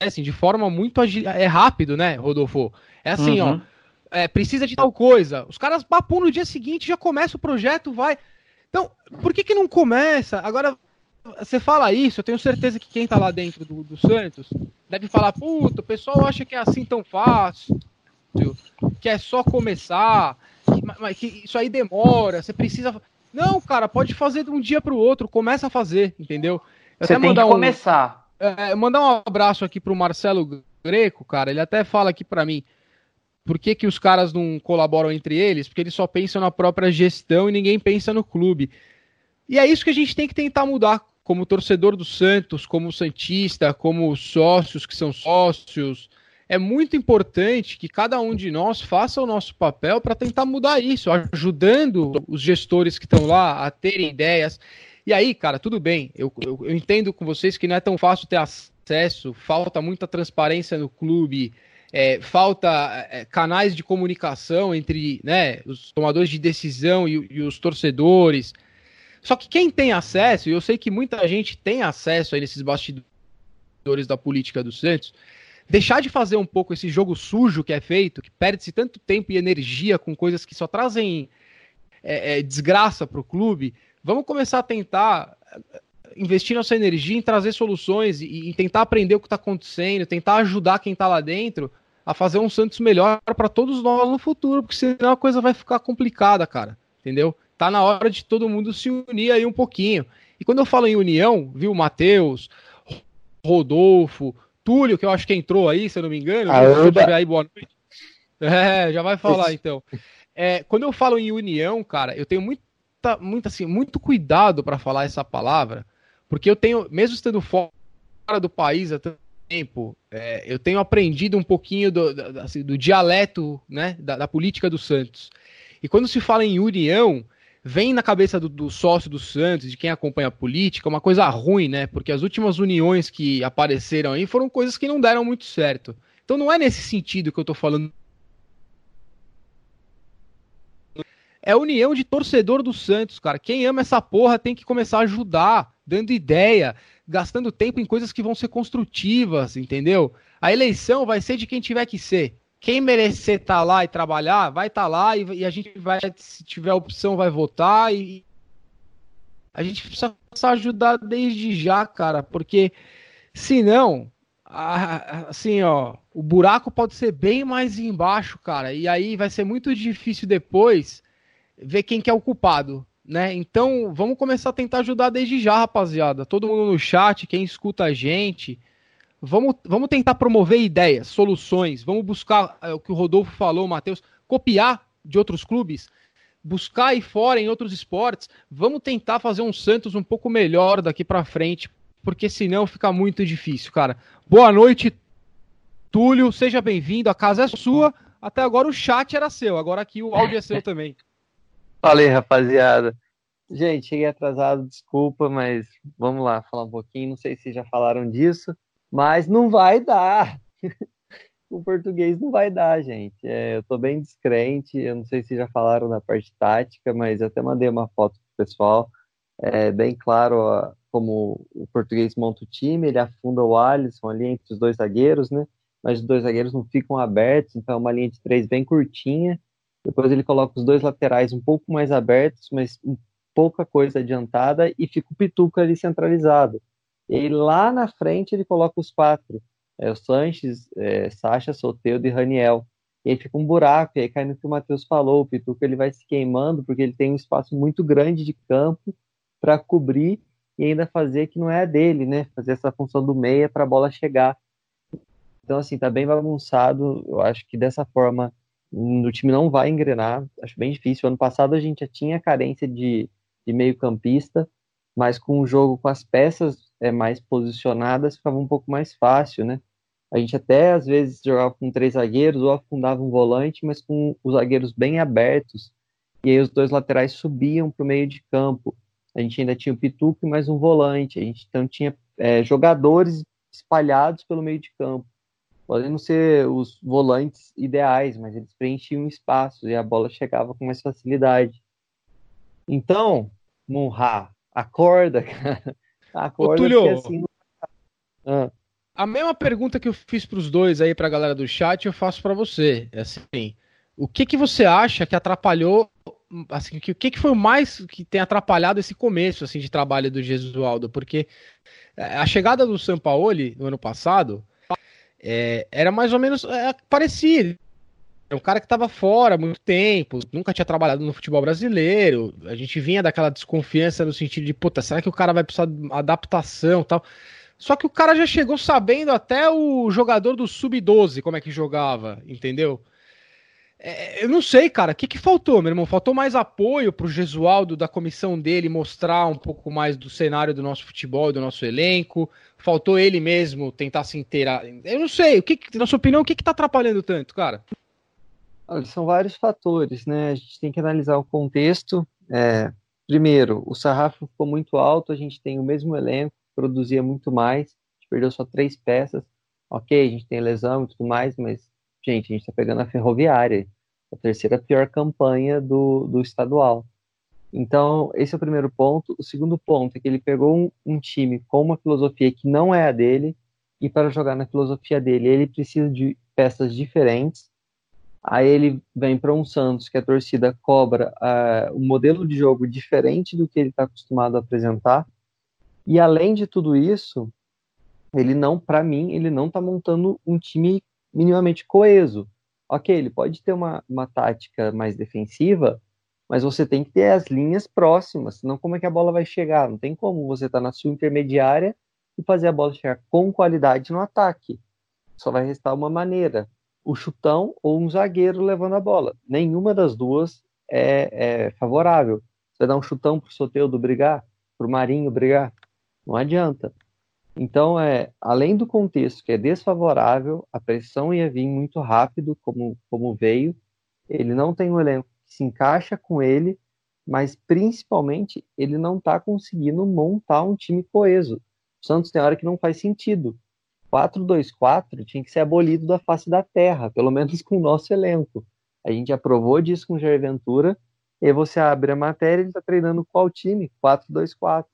assim, de forma muito é rápido, né, Rodolfo? É assim, uhum. ó é, precisa de tal coisa. Os caras papum no dia seguinte, já começa o projeto, vai. Então, por que que não começa? Agora, você fala isso, eu tenho certeza que quem tá lá dentro do, do Santos deve falar, puta, o pessoal acha que é assim tão fácil, que é só começar, que, que isso aí demora, você precisa... Não, cara, pode fazer de um dia para o outro, começa a fazer, entendeu? Eu você tem que um, começar. É, mandar um abraço aqui pro Marcelo Greco, cara, ele até fala aqui para mim, por que, que os caras não colaboram entre eles? Porque eles só pensam na própria gestão e ninguém pensa no clube. E é isso que a gente tem que tentar mudar, como torcedor do Santos, como Santista, como sócios que são sócios. É muito importante que cada um de nós faça o nosso papel para tentar mudar isso, ajudando os gestores que estão lá a terem ideias. E aí, cara, tudo bem, eu, eu, eu entendo com vocês que não é tão fácil ter acesso, falta muita transparência no clube é, falta é, canais de comunicação entre né, os tomadores de decisão e, e, os torcedores. Só que quem tem acesso, e eu sei que muita gente tem acesso aí nesses bastidores da política do Santos, deixar de fazer um pouco esse jogo sujo que é feito, que perde-se tanto tempo e energia com coisas que só trazem é, é desgraça para o clube, vamos começar a tentar investir nossa energia em trazer soluções e, e tentar aprender o que está acontecendo, tentar ajudar quem está lá dentro a fazer um Santos melhor para todos nós no futuro, porque senão a coisa vai ficar complicada, cara. Entendeu? Tá na hora de todo mundo se unir aí um pouquinho. E quando eu falo em união, viu, Matheus, Rodolfo, Túlio, que eu acho que entrou aí, se eu não me engano. Aí, boa noite. É, já vai falar então. É, quando eu falo em união, cara, eu tenho muita, muito, assim, muito cuidado para falar essa palavra, porque eu tenho, mesmo estando fora do país até tempo, é, eu tenho aprendido um pouquinho do, do, assim, do dialeto né, da, da, política do Santos. E quando se fala em união, vem na cabeça do, do, sócio do Santos, de quem acompanha a política, uma coisa ruim, né? Porque as últimas uniões que apareceram aí foram coisas que não deram muito certo. Então não é nesse sentido que eu tô falando. É união de torcedor do Santos, cara. Quem ama essa porra tem que começar a ajudar, dando ideia, gastando tempo em coisas que vão ser construtivas, entendeu? A eleição vai ser de quem tiver que ser quem merecer estar tá lá e trabalhar, vai estar tá lá e, e, a gente vai, se tiver opção, vai votar e a gente precisa ajudar desde já, cara, porque senão, assim, ó, o buraco pode ser bem mais embaixo, cara, e aí vai ser muito difícil depois ver quem que é o culpado, né? Então, vamos começar a tentar ajudar desde já, rapaziada. Todo mundo no chat, quem escuta a gente, Vamos, vamos tentar promover ideias, soluções. Vamos buscar é, o que o Rodolfo falou, Matheus, copiar de outros clubes, buscar aí fora em outros esportes. Vamos tentar fazer um Santos um pouco melhor daqui para frente, porque senão fica muito difícil, cara. Boa noite, Túlio. Seja bem-vindo. A casa é sua. Até agora o chat era seu, agora aqui o áudio é seu também. Falei, rapaziada. Gente, cheguei atrasado, desculpa, mas vamos lá falar um pouquinho. Não sei se já falaram disso. Mas não vai dar. o português não vai dar, gente. É, eu estou bem descrente. Eu não sei se já falaram na parte tática, mas eu até mandei uma foto pro pessoal. É bem claro ó, como o português monta o time. Ele afunda o Alisson ali entre os dois zagueiros, né? Mas os dois zagueiros não ficam abertos, então é uma linha de três bem curtinha. Depois ele coloca os dois laterais um pouco mais abertos, mas pouca coisa adiantada, e fica o Pituca ali centralizado. E lá na frente ele coloca os quatro. É o Sanches, é, Sacha, Soteudo e Raniel. E aí fica um buraco, e aí cai no que o Matheus falou, o Pituca ele vai se queimando, porque ele tem um espaço muito grande de campo para cobrir e ainda fazer que não é a dele, né? Fazer essa função do meia para a bola chegar. Então, assim, tá bem bagunçado. Eu acho que dessa forma o time não vai engrenar. Acho bem difícil. Ano passado a gente já tinha carência de, de meio-campista, mas com o jogo com as peças é, mais posicionadas, ficava um pouco mais fácil, né? A gente até às vezes jogava com três zagueiros ou afundava um volante, mas com os zagueiros bem abertos. E aí os dois laterais subiam para o meio de campo. A gente ainda tinha o Pituca e mais um volante. A gente então tinha é, jogadores espalhados pelo meio de campo. Podem não ser os volantes ideais, mas eles preenchiam espaços e a bola chegava com mais facilidade. Então, Munha, acorda, cara. Acorda Ô, Túlio, assim... ah. a mesma pergunta que eu fiz para os dois aí, para a galera do chat, eu faço para você. É assim, o que, que você acha que atrapalhou, assim, que, o que, que foi o mais que tem atrapalhado esse começo assim de trabalho do Jesualdo? Porque é, a chegada do Sampaoli no ano passado é, era mais ou menos é, parecida. É um cara que estava fora há muito tempo, nunca tinha trabalhado no futebol brasileiro. A gente vinha daquela desconfiança no sentido de, puta, será que o cara vai precisar de adaptação tal? Só que o cara já chegou sabendo até o jogador do Sub-12 como é que jogava, entendeu? É, eu não sei, cara, o que, que faltou, meu irmão? Faltou mais apoio pro Gesualdo, da comissão dele, mostrar um pouco mais do cenário do nosso futebol, do nosso elenco. Faltou ele mesmo tentar se inteirar. Eu não sei, o que, na sua opinião, o que, que tá atrapalhando tanto, cara? Olha, são vários fatores, né? A gente tem que analisar o contexto. É, primeiro, o sarrafo ficou muito alto, a gente tem o mesmo elenco, produzia muito mais, a gente perdeu só três peças. Ok, a gente tem lesão e tudo mais, mas, gente, a gente está pegando a ferroviária, a terceira pior campanha do, do estadual. Então, esse é o primeiro ponto. O segundo ponto é que ele pegou um, um time com uma filosofia que não é a dele, e para jogar na filosofia dele, ele precisa de peças diferentes Aí ele vem para um Santos que a torcida cobra uh, um modelo de jogo diferente do que ele está acostumado a apresentar. E além de tudo isso, ele não, para mim, ele não está montando um time minimamente coeso. Ok, ele pode ter uma, uma tática mais defensiva, mas você tem que ter as linhas próximas, senão como é que a bola vai chegar? Não tem como você estar tá na sua intermediária e fazer a bola chegar com qualidade no ataque. Só vai restar uma maneira, o chutão ou um zagueiro levando a bola. Nenhuma das duas é, é favorável. Você dá um chutão para o Soteudo brigar, para o Marinho brigar, não adianta. Então, é, além do contexto que é desfavorável, a pressão ia vir muito rápido, como, como veio. Ele não tem um elenco que se encaixa com ele. mas principalmente ele não está conseguindo montar um time coeso. O Santos tem hora que não faz sentido. 4-2-4 tinha que ser abolido da face da terra, pelo menos com o nosso elenco. A gente aprovou disso com o Jair Ventura, e você abre a matéria ele está treinando qual time? 4-2-4.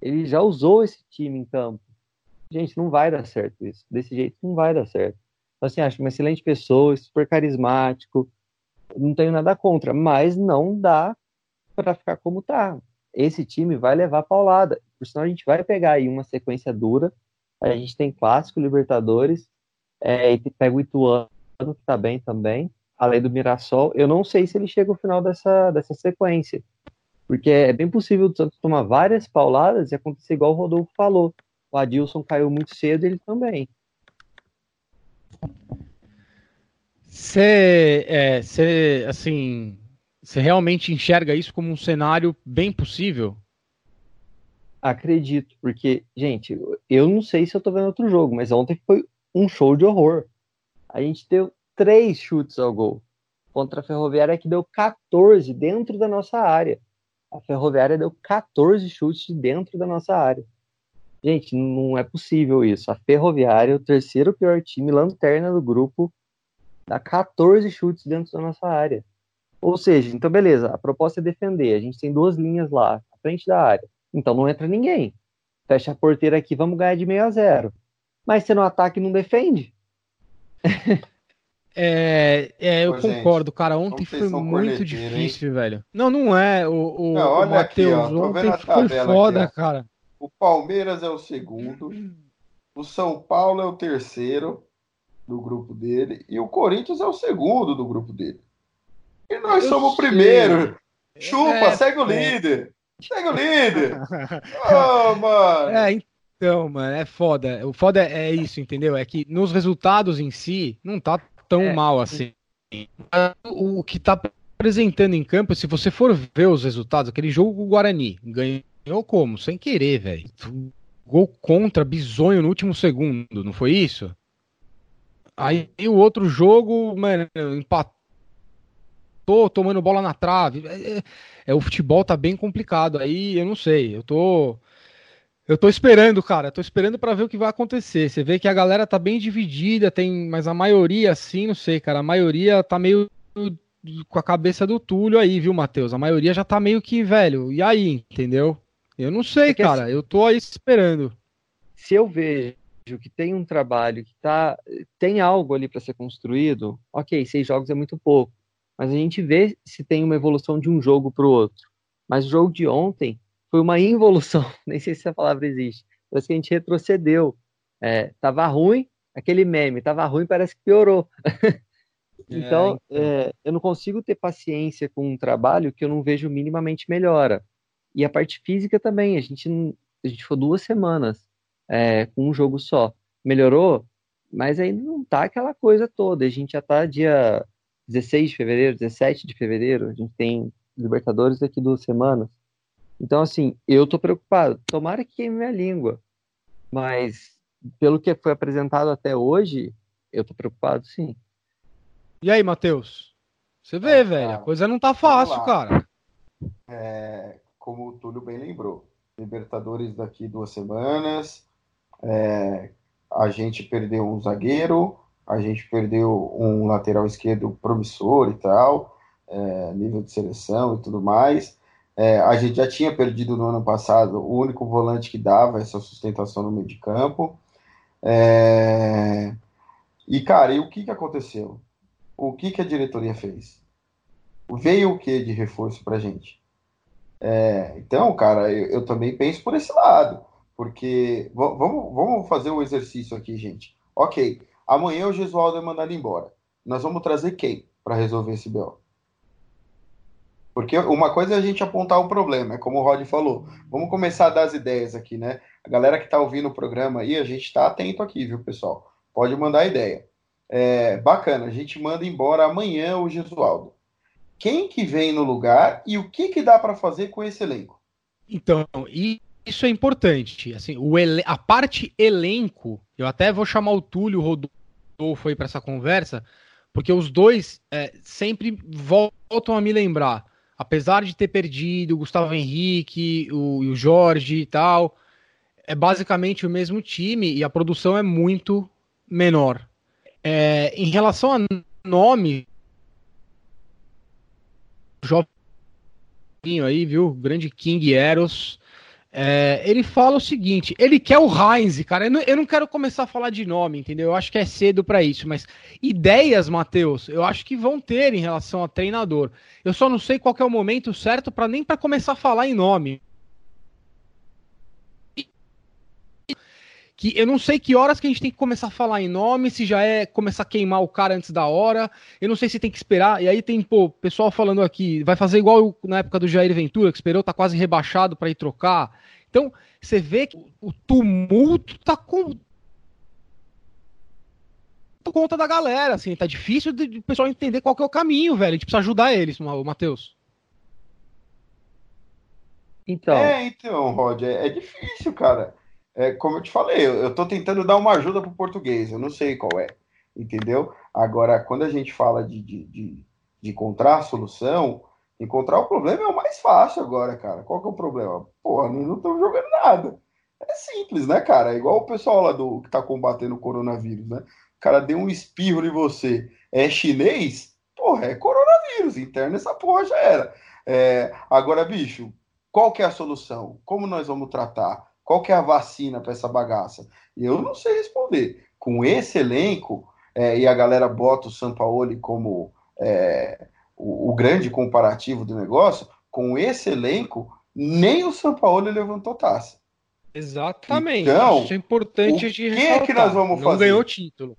Ele já usou esse time em campo. Gente, não vai dar certo isso. Desse jeito não vai dar certo. Então, assim, acho uma excelente pessoa, super carismático, não tenho nada contra, mas não dá para ficar como tá. Esse time vai levar paulada, por senão a gente vai pegar aí uma sequência dura. A gente tem clássico, Libertadores, é, e pega o Ituano, que tá bem também, além do Mirassol. Eu não sei se ele chega ao final dessa, dessa sequência, porque é bem possível o Santos tomar várias pauladas e acontecer igual o Rodolfo falou. O Adilson caiu muito cedo, ele também. Você, é, assim, você realmente enxerga isso como um cenário bem possível? Acredito, porque, gente, eu não sei se eu tô vendo outro jogo, mas ontem foi um show de horror. A gente deu três chutes ao gol. Contra a Ferroviária que deu 14 dentro da nossa área. A Ferroviária deu 14 chutes dentro da nossa área. Gente, não é possível isso. A Ferroviária, é o terceiro pior time, lanterna do grupo, dá 14 chutes dentro da nossa área. Ou seja, então beleza, a proposta é defender. A gente tem duas linhas lá, à frente da área. Então não entra ninguém. Fecha a porteira aqui, vamos ganhar de meio a zero. Mas você no ataque não defende? É, é eu Pô, concordo, gente, cara. Ontem foi muito difícil, hein? velho. Não, não é. O, o, não, olha o Matheus, aqui, ó, ontem foi foda, aqui, cara. O Palmeiras é o segundo, o São Paulo é o terceiro, do grupo dele e o Corinthians é o segundo do grupo dele. E nós eu somos o primeiro. Chupa, é, segue o é. líder. Segue o líder. oh, mano. É, então, mano, é foda. O foda é isso, entendeu? É que nos resultados em si não tá tão é. mal assim. O que tá apresentando em campo, se você for ver os resultados, aquele jogo com o Guarani, ganhou como? Sem querer, velho. Gol contra, bizonho no último segundo, não foi isso? Aí o outro jogo, mano, empatou, tomando bola na trave. É, é, é, o futebol tá bem complicado. Aí eu não sei, eu tô. Eu tô esperando, cara. Tô esperando para ver o que vai acontecer. Você vê que a galera tá bem dividida, tem, mas a maioria, assim, não sei, cara. A maioria tá meio com a cabeça do Túlio aí, viu, Matheus? A maioria já tá meio que, velho, e aí, entendeu? Eu não sei, é cara. Assim, eu tô aí esperando. Se eu ver que tem um trabalho, que tá, tem algo ali para ser construído, ok, seis jogos é muito pouco, mas a gente vê se tem uma evolução de um jogo para o outro. Mas o jogo de ontem foi uma involução, nem sei se essa palavra existe, parece que a gente retrocedeu. É, tava ruim, aquele meme, tava ruim, parece que piorou. então, é, então. É, eu não consigo ter paciência com um trabalho que eu não vejo minimamente melhora. E a parte física também, a gente, a gente foi duas semanas é, com um jogo só. Melhorou, mas ainda não tá aquela coisa toda. A gente já tá dia 16 de fevereiro, 17 de fevereiro, a gente tem Libertadores daqui duas semanas. Então, assim, eu tô preocupado. Tomara que queime minha língua. Mas, pelo que foi apresentado até hoje, eu tô preocupado sim. E aí, Matheus? Você vê, é, velho, a coisa não tá fácil, cara. É, como o Túlio bem lembrou, Libertadores daqui duas semanas, é, a gente perdeu um zagueiro, a gente perdeu um lateral esquerdo promissor e tal, é, nível de seleção e tudo mais. É, a gente já tinha perdido no ano passado o único volante que dava essa sustentação no meio de campo. É, e, cara, e o que, que aconteceu? O que, que a diretoria fez? Veio o que de reforço pra gente? É, então, cara, eu, eu também penso por esse lado. Porque vamos, vamos fazer um exercício aqui, gente. Ok, amanhã o Gesualdo é mandado embora. Nós vamos trazer quem para resolver esse BO? Porque uma coisa é a gente apontar o problema, é como o Rod falou. Vamos começar a dar as ideias aqui, né? A galera que está ouvindo o programa aí, a gente está atento aqui, viu, pessoal? Pode mandar ideia. É, bacana, a gente manda embora amanhã o Gesualdo. Quem que vem no lugar e o que, que dá para fazer com esse elenco? Então, e isso é importante. Assim, o a parte elenco, eu até vou chamar o Túlio o Rodolfo aí para essa conversa, porque os dois é, sempre voltam a me lembrar. apesar de ter perdido o Gustavo Henrique, o, o Jorge e tal, é basicamente o mesmo time e a produção é muito menor. É, em relação a nome, jovem aí, viu? Grande King Eros. É, ele fala o seguinte: ele quer o Heinz, cara. Eu não, eu não, quero começar a falar de nome, entendeu? Eu acho que é cedo para isso, mas ideias, Matheus, eu acho que vão ter em relação a treinador. Eu só não sei qual é o momento certo para nem para começar a falar em nome. Que eu não sei que horas que a gente tem que começar a falar em nome, se já é começar a queimar o cara antes da hora, eu não sei se tem que esperar, e aí tem, pô, pessoal falando aqui, vai fazer igual na época do Jair Ventura, que esperou, tá quase rebaixado para ir trocar. Então, você vê que o tumulto tá com por conta da galera, assim, tá difícil de o pessoal entender qual que é o caminho, velho, a gente precisa ajudar eles, Matheus. Então. É, então, Rod, é, é difícil, cara é, como eu te falei, eu estou tentando dar uma ajuda para o português, eu não sei qual é, entendeu? Agora, quando a gente fala de, de, de, de encontrar a solução, encontrar o problema é o mais fácil agora, cara. Qual que é o problema? Porra, não estamos jogando nada. É simples, né, cara? É igual o pessoal lá do que está combatendo o coronavírus, né? O cara deu um espirro em você. É chinês? Porra, é coronavírus. Interno essa porra já era. É, agora, bicho, qual que é a solução? Como nós vamos tratar? Qual que é a vacina para essa bagaça? Eu não sei responder. Com esse elenco, é, e a galera bota o Sampaoli como é, o, o, grande comparativo do negócio, com esse elenco, nem o Sampaoli levantou taça. Exatamente. Então, Isso é importante o que é que nós vamos não fazer? ganhou título.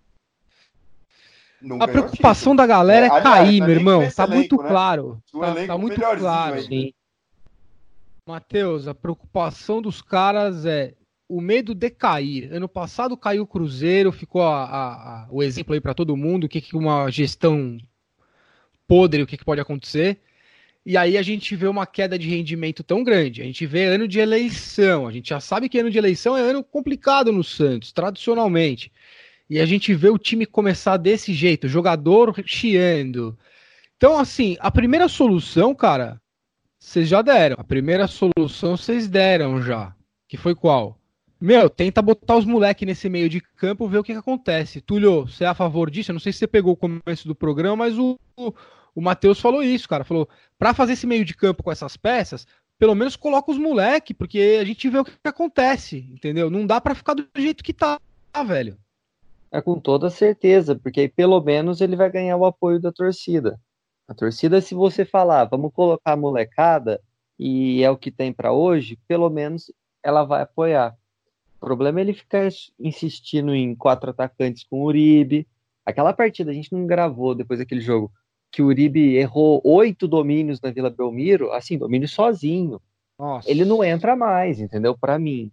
Não a preocupação título. da galera é, é cair, meu irmão. Tá elenco, muito né? claro. Tá, tá muito claro. Sim. Matheus, a preocupação dos caras é o medo de cair. Ano passado caiu o Cruzeiro, ficou a, a, a, o exemplo aí para todo mundo, o que, que uma gestão podre, o que, que pode acontecer. E aí a gente vê uma queda de rendimento tão grande. A gente vê ano de eleição. A gente já sabe que ano de eleição é ano complicado no Santos, tradicionalmente. E a gente vê o time começar desse jeito, jogador chiando. Então, assim, a primeira solução, cara, vocês já deram. A primeira solução vocês deram já. Que foi qual? Meu, tenta botar os moleques nesse meio de campo, ver o que, que, acontece. Túlio, você é a favor disso? Eu não sei se você pegou o começo do programa, mas o, o, o Matheus falou isso, cara. Falou, pra fazer esse meio de campo com essas peças, pelo menos coloca os moleques, porque a gente vê o que, que acontece, entendeu? Não dá para ficar do jeito que tá, velho. É com toda certeza, porque aí pelo menos ele vai ganhar o apoio da torcida. A torcida, se você falar, vamos colocar a molecada e é o que tem para hoje, pelo menos ela vai apoiar. O problema é ele ficar insistindo em quatro atacantes com o Uribe. Aquela partida a gente não gravou depois daquele jogo que o Uribe errou oito domínios na Vila Belmiro, assim, domínio sozinho. Nossa. Ele não entra mais, entendeu? Para mim.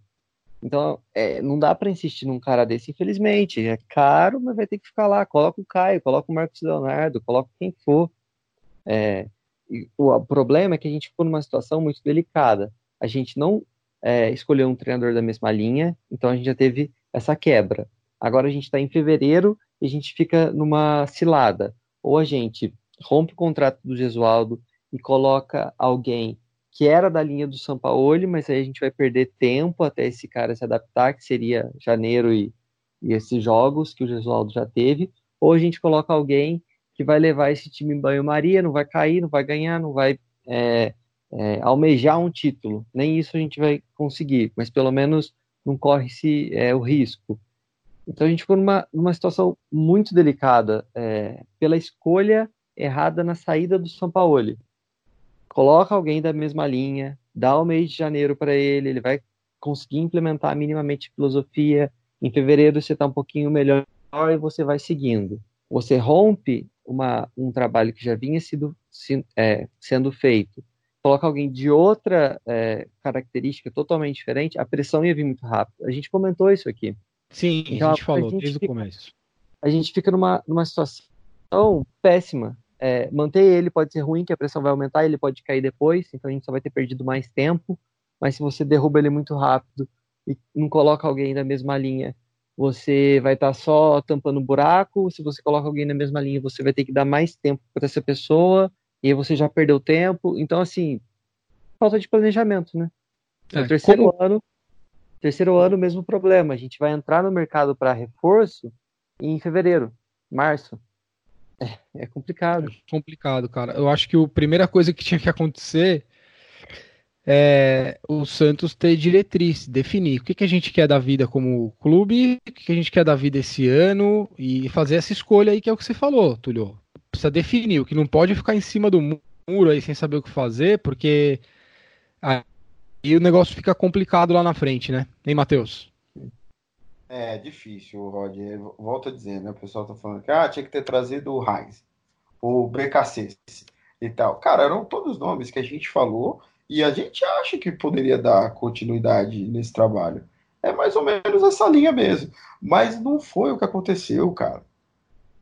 Então, é, não dá para insistir num cara desse, infelizmente. É caro, mas vai ter que ficar lá. Coloca o Caio, coloca o Marcos Leonardo, coloca quem for. É, o, problema é que a gente ficou numa situação muito delicada. A gente não é, escolheu um treinador da mesma linha, então a gente já teve essa quebra. Agora a gente está em fevereiro e a gente fica numa cilada. Ou a gente rompe o contrato do Gesualdo e coloca alguém que era da linha do Sampaoli, mas aí a gente vai perder tempo até esse cara se adaptar, que seria janeiro e, e esses jogos que o Gesualdo já teve. Ou a gente coloca alguém que vai levar esse time em banho-maria, não vai cair, não vai ganhar, não vai é, é, almejar um título. Nem isso a gente vai conseguir, mas pelo menos não corre-se é, o risco. Então a gente ficou numa, numa situação muito delicada é, pela escolha errada na saída do São Paulo. Coloca alguém da mesma linha, dá o mês de janeiro para ele, ele vai conseguir implementar minimamente filosofia. Em fevereiro você está um pouquinho melhor e você vai seguindo. Você rompe uma, um trabalho que já vinha sido, se, é, sendo feito, coloca alguém de outra é, característica totalmente diferente, a pressão ia vir muito rápido. A gente comentou isso aqui. Sim, então, a gente falou a gente desde fica, o começo. A gente fica numa, numa situação péssima. É, manter ele pode ser ruim, que a pressão vai aumentar, ele pode cair depois, então a gente só vai ter perdido mais tempo. Mas se você derruba ele muito rápido e não coloca alguém da mesma linha você vai estar tá só tampando um buraco. Se você coloca alguém na mesma linha, você vai ter que dar mais tempo para essa pessoa e aí você já perdeu tempo. Então, assim, falta de planejamento, né? É, no terceiro como- ano, terceiro ano, mesmo problema. A gente vai entrar no mercado para reforço em fevereiro, março. É, é complicado. complicado, cara. Eu acho que a primeira coisa que tinha que acontecer é o Santos ter diretriz, definir o que, que a gente quer da vida como clube, o que, que a gente quer da vida esse ano e fazer essa escolha aí que é o que você falou, Tulio. Precisa definir, o que não pode ficar em cima do mu- muro aí sem saber o que fazer, porque aí o negócio fica complicado lá na frente, né? Hein, Matheus? É difícil, Rod. Volto a dizer, né? O pessoal tá falando que ah, tinha que ter trazido o Heinz, o BKC e tal. Cara, eram todos nomes que a gente falou e a gente acha que poderia dar continuidade nesse trabalho. É mais ou menos essa linha mesmo. Mas não foi o que aconteceu, cara.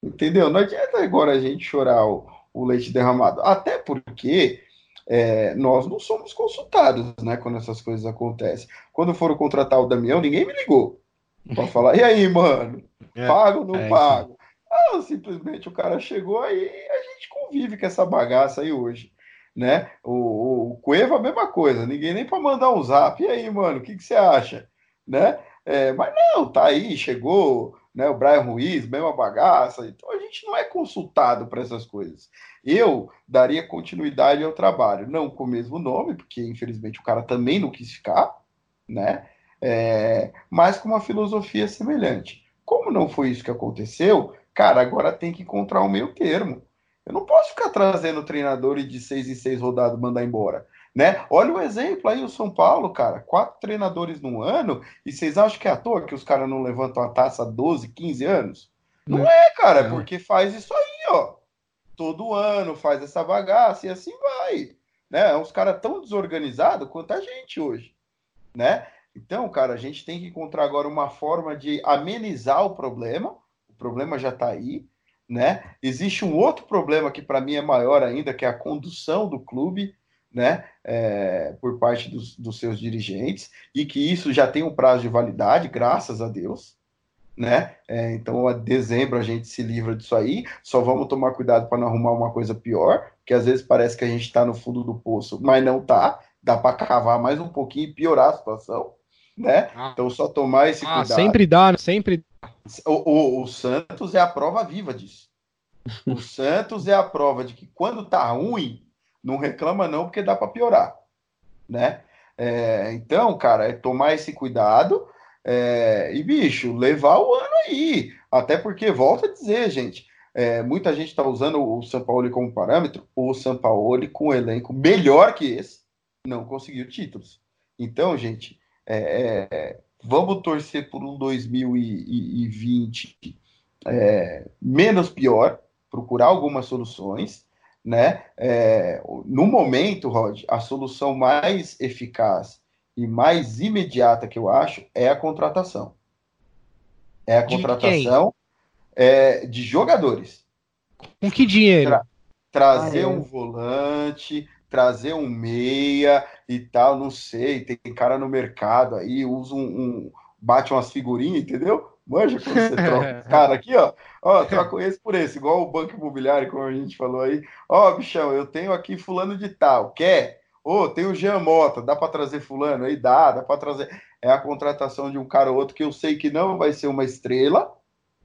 Entendeu? Não adianta agora a gente chorar o, o leite derramado. Até porque é, nós não somos consultados, né? Quando essas coisas acontecem. Quando foram contratar o Damião, ninguém me ligou para falar, e aí, mano? É, Pago ou não é, pago? Ah, simplesmente o cara chegou aí e a gente convive com essa bagaça aí hoje, né? O, o, o Cueva, a mesma coisa, ninguém nem para mandar um zap. E aí, mano, o que, que você acha? Né? É, mas não, tá aí, chegou, né? O Brian Ruiz, mesma bagaça. Então a gente não é consultado para essas coisas. Eu daria continuidade ao trabalho, não com o mesmo nome, porque infelizmente o cara também não quis ficar, né? É, mas com uma filosofia semelhante. Como não foi isso que aconteceu, cara, agora tem que encontrar um meio termo. Eu não posso ficar trazendo treinador e de seis em seis rodadas mandar embora. Né? Olha o exemplo aí, o São Paulo, cara. Quatro treinadores num ano, e vocês acham que é à toa que os caras não levantam a taça há 12, 15 anos? Não, Não. é, cara, é porque faz isso aí, ó. Todo ano faz essa bagaça e assim vai. Né? É uns caras tão desorganizados quanto a gente hoje. Né? Então, cara, a gente tem que encontrar agora uma forma de amenizar o problema. O problema já está aí, né? Existe um outro problema que para mim é maior ainda, que é a condução do clube, né? É, por parte dos, dos seus dirigentes e que isso já tem um prazo de validade, graças a Deus, né? É, então, a dezembro a gente se livra disso aí. Só vamos tomar cuidado para não arrumar uma coisa pior, que às vezes parece que a gente está no fundo do poço, mas não tá. Dá para cavar mais um pouquinho e piorar a situação, né? Então, só tomar esse Ah, cuidado. sempre dá, né? sempre O, o- o Santos é a prova viva disso. O Santos é a prova de que quando tá ruim, não reclama não, porque dá para piorar, né? É, então, cara, é tomar esse cuidado é, e, bicho, levar o ano aí. Até porque, volta a dizer, gente, é, muita gente está usando o Sampaoli como parâmetro. O Sampaoli, com um elenco melhor que esse, não conseguiu títulos. Então, gente, é, é, vamos torcer por um 2020 é, menos pior, procurar algumas soluções, né? É, no momento, Rod, a solução mais eficaz e mais imediata que eu acho é a contratação. É a De contratação é, de jogadores. Com que dinheiro? Tra- Trazer Ah, é. um volante, trazer um meia e tal, não sei. Tem cara no mercado aí, usa um, um- bate umas figurinhas, entendeu? Manja quando você troca. Cara, aqui, ó, ó, troca esse por esse, igual o banco imobiliário, como a gente falou aí. Ó, bichão, eu tenho aqui fulano de tal, quer? Ô, tem o Jean Mota, dá para trazer fulano aí? Dá, dá para trazer. É a contratação de um cara ou outro que eu sei que não vai ser uma estrela,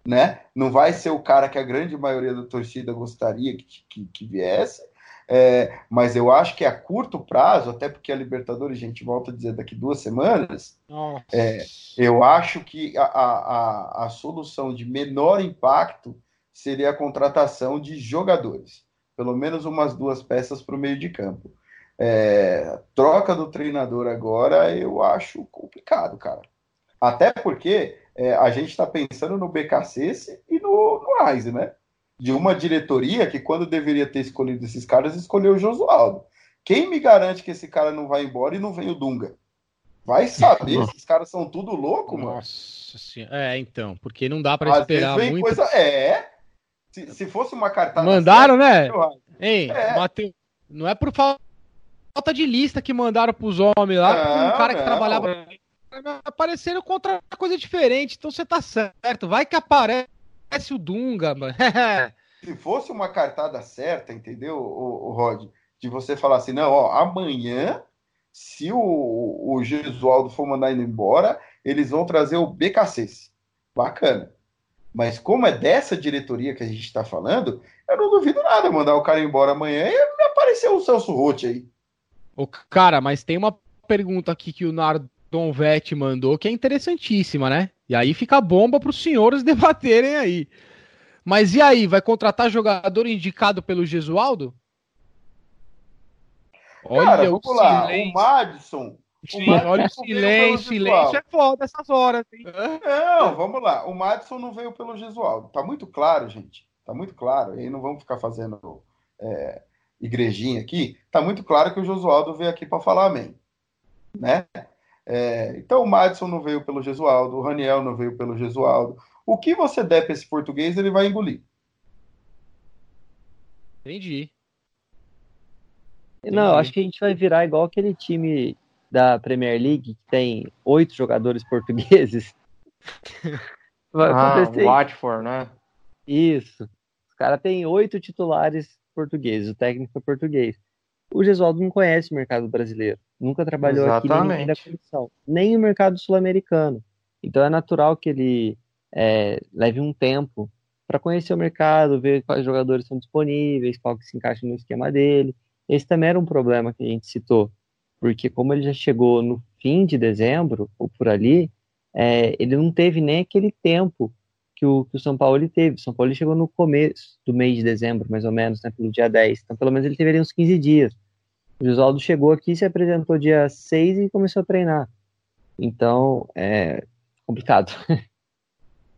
né? Não vai ser o cara que a grande maioria da torcida gostaria que, que, que viesse. É, mas eu acho que a curto prazo, até porque a Libertadores, a gente volta a dizer daqui duas semanas, Nossa. eu acho que a, a, a, solução de menor impacto seria a contratação de jogadores. Pelo menos umas duas peças para o meio de campo. É, troca do treinador agora eu acho complicado, cara. Até porque é, a gente está pensando no BKC e no, no Reis, né? De uma diretoria que, quando deveria ter escolhido esses caras, escolheu o Josualdo. Quem me garante que esse cara não vai embora e não vem o Dunga? Vai saber, esses caras são tudo louco, mano. Nossa senhora. É, então, porque não dá pra Às esperar muito. coisa. É. Se, se fosse uma cartada. Mandaram, né? certa, Ei, É. Matheus, não é por fa- falta de lista que mandaram pros homens lá, que um Não, cara que não. trabalhava apareceram contra coisa diferente, então você tá certo. Vai que aparece o Dunga, mano. se fosse uma cartada certa, entendeu, o, o Rod? De você falar assim, não, ó, amanhã, se o, o Gesualdo for mandar ele embora, eles vão trazer o BKC. Bacana. Mas como é dessa diretoria que a gente está falando, eu não duvido nada mandar o cara embora amanhã e aparecer o Celso Rotti aí. O cara, mas tem uma pergunta aqui que o Nardon Vetti mandou que é interessantíssima, né? E aí fica a bomba para os senhores debaterem aí. Mas e aí, vai contratar jogador indicado pelo Gesualdo? Olha Cara, vamos o lá, silêncio. o Madison. O Madison olha o silêncio, silêncio é foda essas horas, hein? Não, vamos lá. O Madison não veio pelo Gesualdo. Tá muito claro, gente. Tá muito claro. Aí não vamos ficar fazendo é, igrejinha aqui. Tá muito claro que o Josualdo veio aqui para falar amém. Né? É, então o Madison não veio pelo Gesualdo, o Raniel não veio pelo Gesualdo. O que você der para esse português, ele vai engolir. Entendi. Não, Entendi. acho que a gente vai virar igual aquele time da Premier League que tem oito jogadores portugueses. Vai ah, acontecer. Watford, né? Isso. Os caras têm oito titulares portugueses, o técnico é português. O Gesualdo não conhece o mercado brasileiro, nunca trabalhou Exatamente. aqui nem da comissão, nem o mercado sul-americano. Então é natural que ele é, leve um tempo para conhecer o mercado, ver quais jogadores são disponíveis, qual que se encaixa no esquema dele. Esse também era um problema que a gente citou, porque como ele já chegou no fim de dezembro, ou por ali, é, ele não teve nem aquele tempo que o, que o São Paulo teve. O São Paulo chegou no começo do mês de dezembro, mais ou menos, né, pelo dia 10. Então, pelo menos ele teve ali uns 15 dias. O Josaldo chegou aqui, se apresentou dia 6 e começou a treinar. Então, é complicado.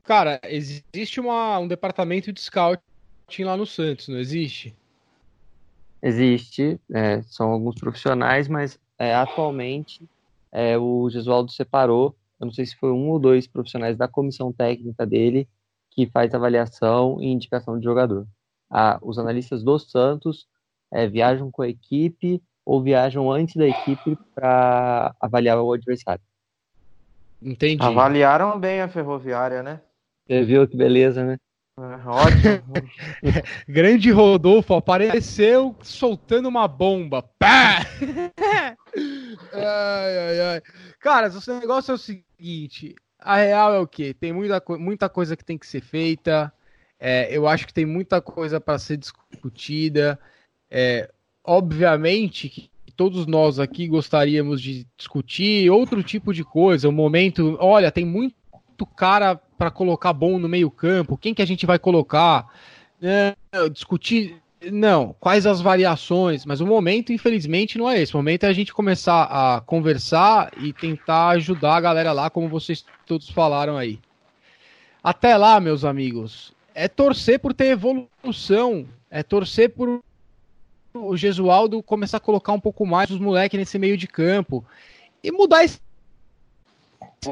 Cara, existe uma, um departamento de scouting lá no Santos, não existe? Existe, é, são alguns profissionais, mas é, atualmente é, o Gesualdo separou, eu não sei se foi um ou dois profissionais da comissão técnica dele que faz avaliação e indicação de jogador. Ah, os analistas do Santos é, viajam com a equipe ou viajam antes da equipe para avaliar o adversário. Entendi. Avaliaram bem a ferroviária, né? Você viu que beleza, né? É, ótimo. Grande Rodolfo apareceu soltando uma bomba. Pá! ai, ai, ai. Cara, o negócio é o seguinte: a real é o que? Tem muita, muita coisa que tem que ser feita. É, eu acho que tem muita coisa para ser discutida. É, obviamente que todos nós aqui gostaríamos de discutir outro tipo de coisa. O momento, olha, tem muito cara para colocar bom no meio-campo? Quem que a gente vai colocar? É, discutir. Não, quais as variações? Mas o momento, infelizmente, não é esse. O momento é a gente começar a conversar e tentar ajudar a galera lá, como vocês todos falaram aí. Até lá, meus amigos, é torcer por ter evolução, é torcer por o Gesualdo começar a colocar um pouco mais os moleques nesse meio de campo e mudar esse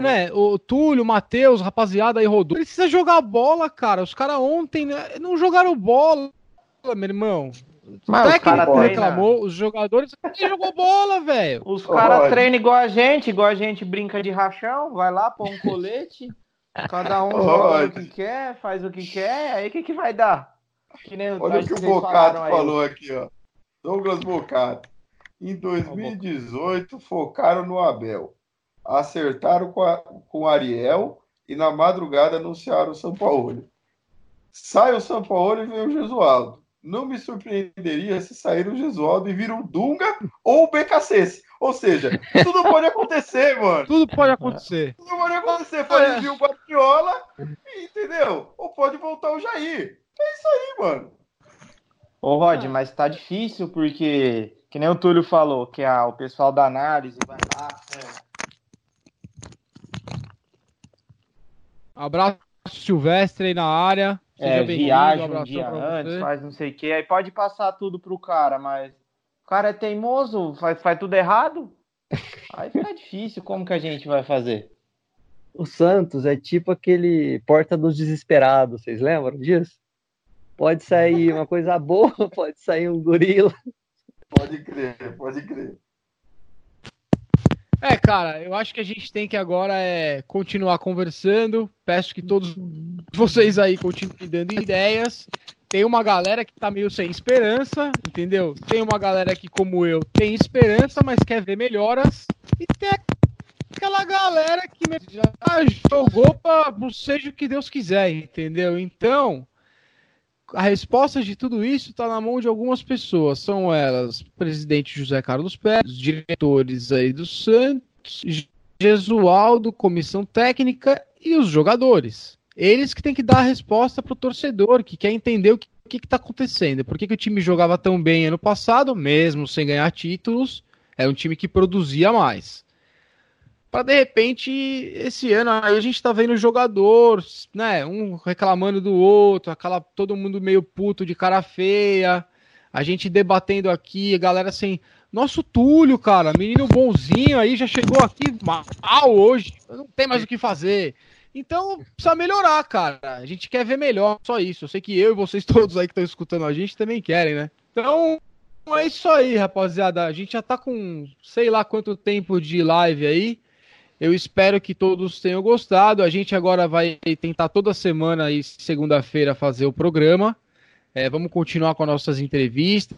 né? O Túlio, o Matheus, rapaziada aí rodou. Precisa jogar bola, cara. Os caras ontem né, não jogaram bola, meu irmão. Mas o técnico reclamou, os jogadores ninguém jogou bola, velho. Os caras treinam igual a gente, igual a gente brinca de rachão, vai lá, põe um colete, cada um joga o que quer, faz o que quer, aí o que, que vai dar? Que nem Olha o que o Bocato falou aqui, ó. Douglas Bocato. Em 2018, focaram no Abel acertaram com, a, com Ariel e na madrugada anunciaram o São Paulo. Sai o São Paulo e vem o Jesualdo. Não me surpreenderia se sair o Jesualdo e vir o Dunga ou o BKC. Ou seja, tudo pode acontecer, mano. Tudo pode acontecer. Tudo pode acontecer. Pode vir o Guardiola, entendeu? Ou pode voltar o Jair. É isso aí, mano. Ô, Rod, mas tá difícil porque, que nem o Túlio falou, que a, o pessoal da análise vai lá, é, Abraço Silvestre aí na área. Seja é, viaja um, um dia antes, faz não sei o que. Aí pode passar tudo pro cara, mas o cara é teimoso, faz, faz tudo errado. Aí fica difícil, como que a gente vai fazer? O Santos é tipo aquele porta dos desesperados, vocês lembram disso? Pode sair uma coisa boa, pode sair um gorila. Pode crer, pode crer. É, cara, eu acho que a gente tem que agora é continuar conversando. Peço que todos vocês aí continuem dando ideias. tem uma galera que tá meio sem esperança, entendeu? Tem uma galera que, como eu, tem esperança, mas quer ver melhoras. E tem aquela galera que já jogou para seja o que Deus quiser, entendeu? Então, a resposta de tudo isso está na mão de algumas pessoas. São elas, presidente José Carlos Pérez, diretores aí do Santos, Gesualdo, comissão técnica e os jogadores. Eles que têm que dar a resposta para o torcedor, que quer entender o que está acontecendo. Por que, que o time jogava tão bem ano passado, mesmo sem ganhar títulos? É um time que produzia mais para de repente esse ano aí a gente tá vendo jogador, né, um reclamando do outro, aquela todo mundo meio puto de cara feia, a gente debatendo aqui, a galera assim, nosso Túlio, cara, menino bonzinho aí já chegou aqui mal hoje, não tem mais o que fazer. Então, precisa melhorar, cara. A gente quer ver melhor, só isso. Eu sei que eu e vocês todos aí que estão escutando a gente também querem, né? Então, é isso aí, rapaziada. A gente já tá com sei lá quanto tempo de live aí. Eu espero que todos tenham gostado. A gente agora vai tentar toda semana e segunda-feira fazer o programa. É, vamos continuar com as nossas entrevistas.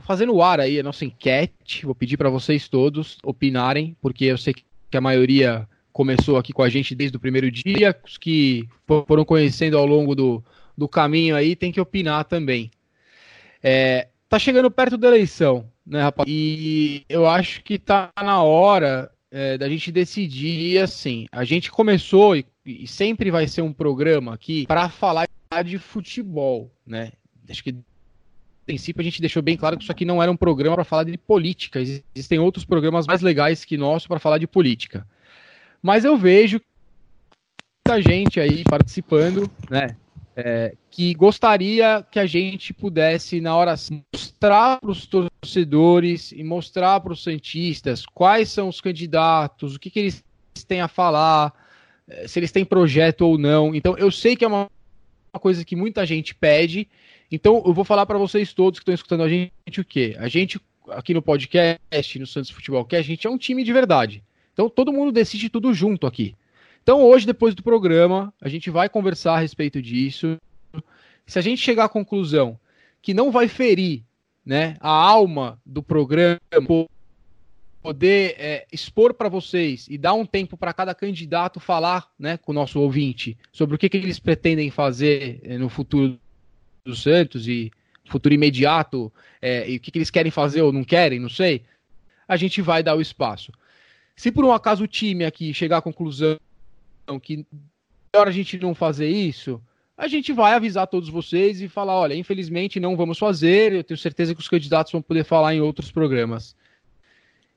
Fazendo o ar aí a nossa enquete. Vou pedir para vocês todos opinarem, porque eu sei que a maioria começou aqui com a gente desde o primeiro dia. Os que foram conhecendo ao longo do, do caminho aí tem que opinar também. É, tá chegando perto da eleição né, rapaz? E eu acho que tá na hora é, da gente decidir assim. A gente começou e, e sempre vai ser um programa aqui para falar de futebol, né? Acho que princípio a gente deixou bem claro que isso aqui não era um programa para falar de política. Existem outros programas mais legais que nosso para falar de política. Mas eu vejo muita gente aí participando, né? é, que gostaria que a gente pudesse, na hora mostrar para os torcedores e mostrar para os cientistas quais são os candidatos, o que, que eles têm a falar, é, se eles têm projeto ou não. Então, eu sei que é uma, uma coisa que muita gente pede. Então, eu vou falar para vocês todos que estão escutando a gente o quê? A gente, aqui no podcast, no Santos Futebol Cast, a gente é um time de verdade. Então, todo mundo decide tudo junto aqui. Então, hoje, depois do programa, a gente vai conversar a respeito disso. Se a gente chegar à conclusão que não vai ferir né, a alma do programa, poder é, expor para vocês e dar um tempo para cada candidato falar né, com o nosso ouvinte sobre o que, que eles pretendem fazer é, no futuro do Santos e futuro imediato, é, e o que, que eles querem fazer ou não querem, não sei, a gente vai dar o espaço. Se por um acaso o time aqui chegar à conclusão que melhor a gente não fazer isso, a gente vai avisar todos vocês e falar, olha, infelizmente não vamos fazer, eu tenho certeza que os candidatos vão poder falar em outros programas.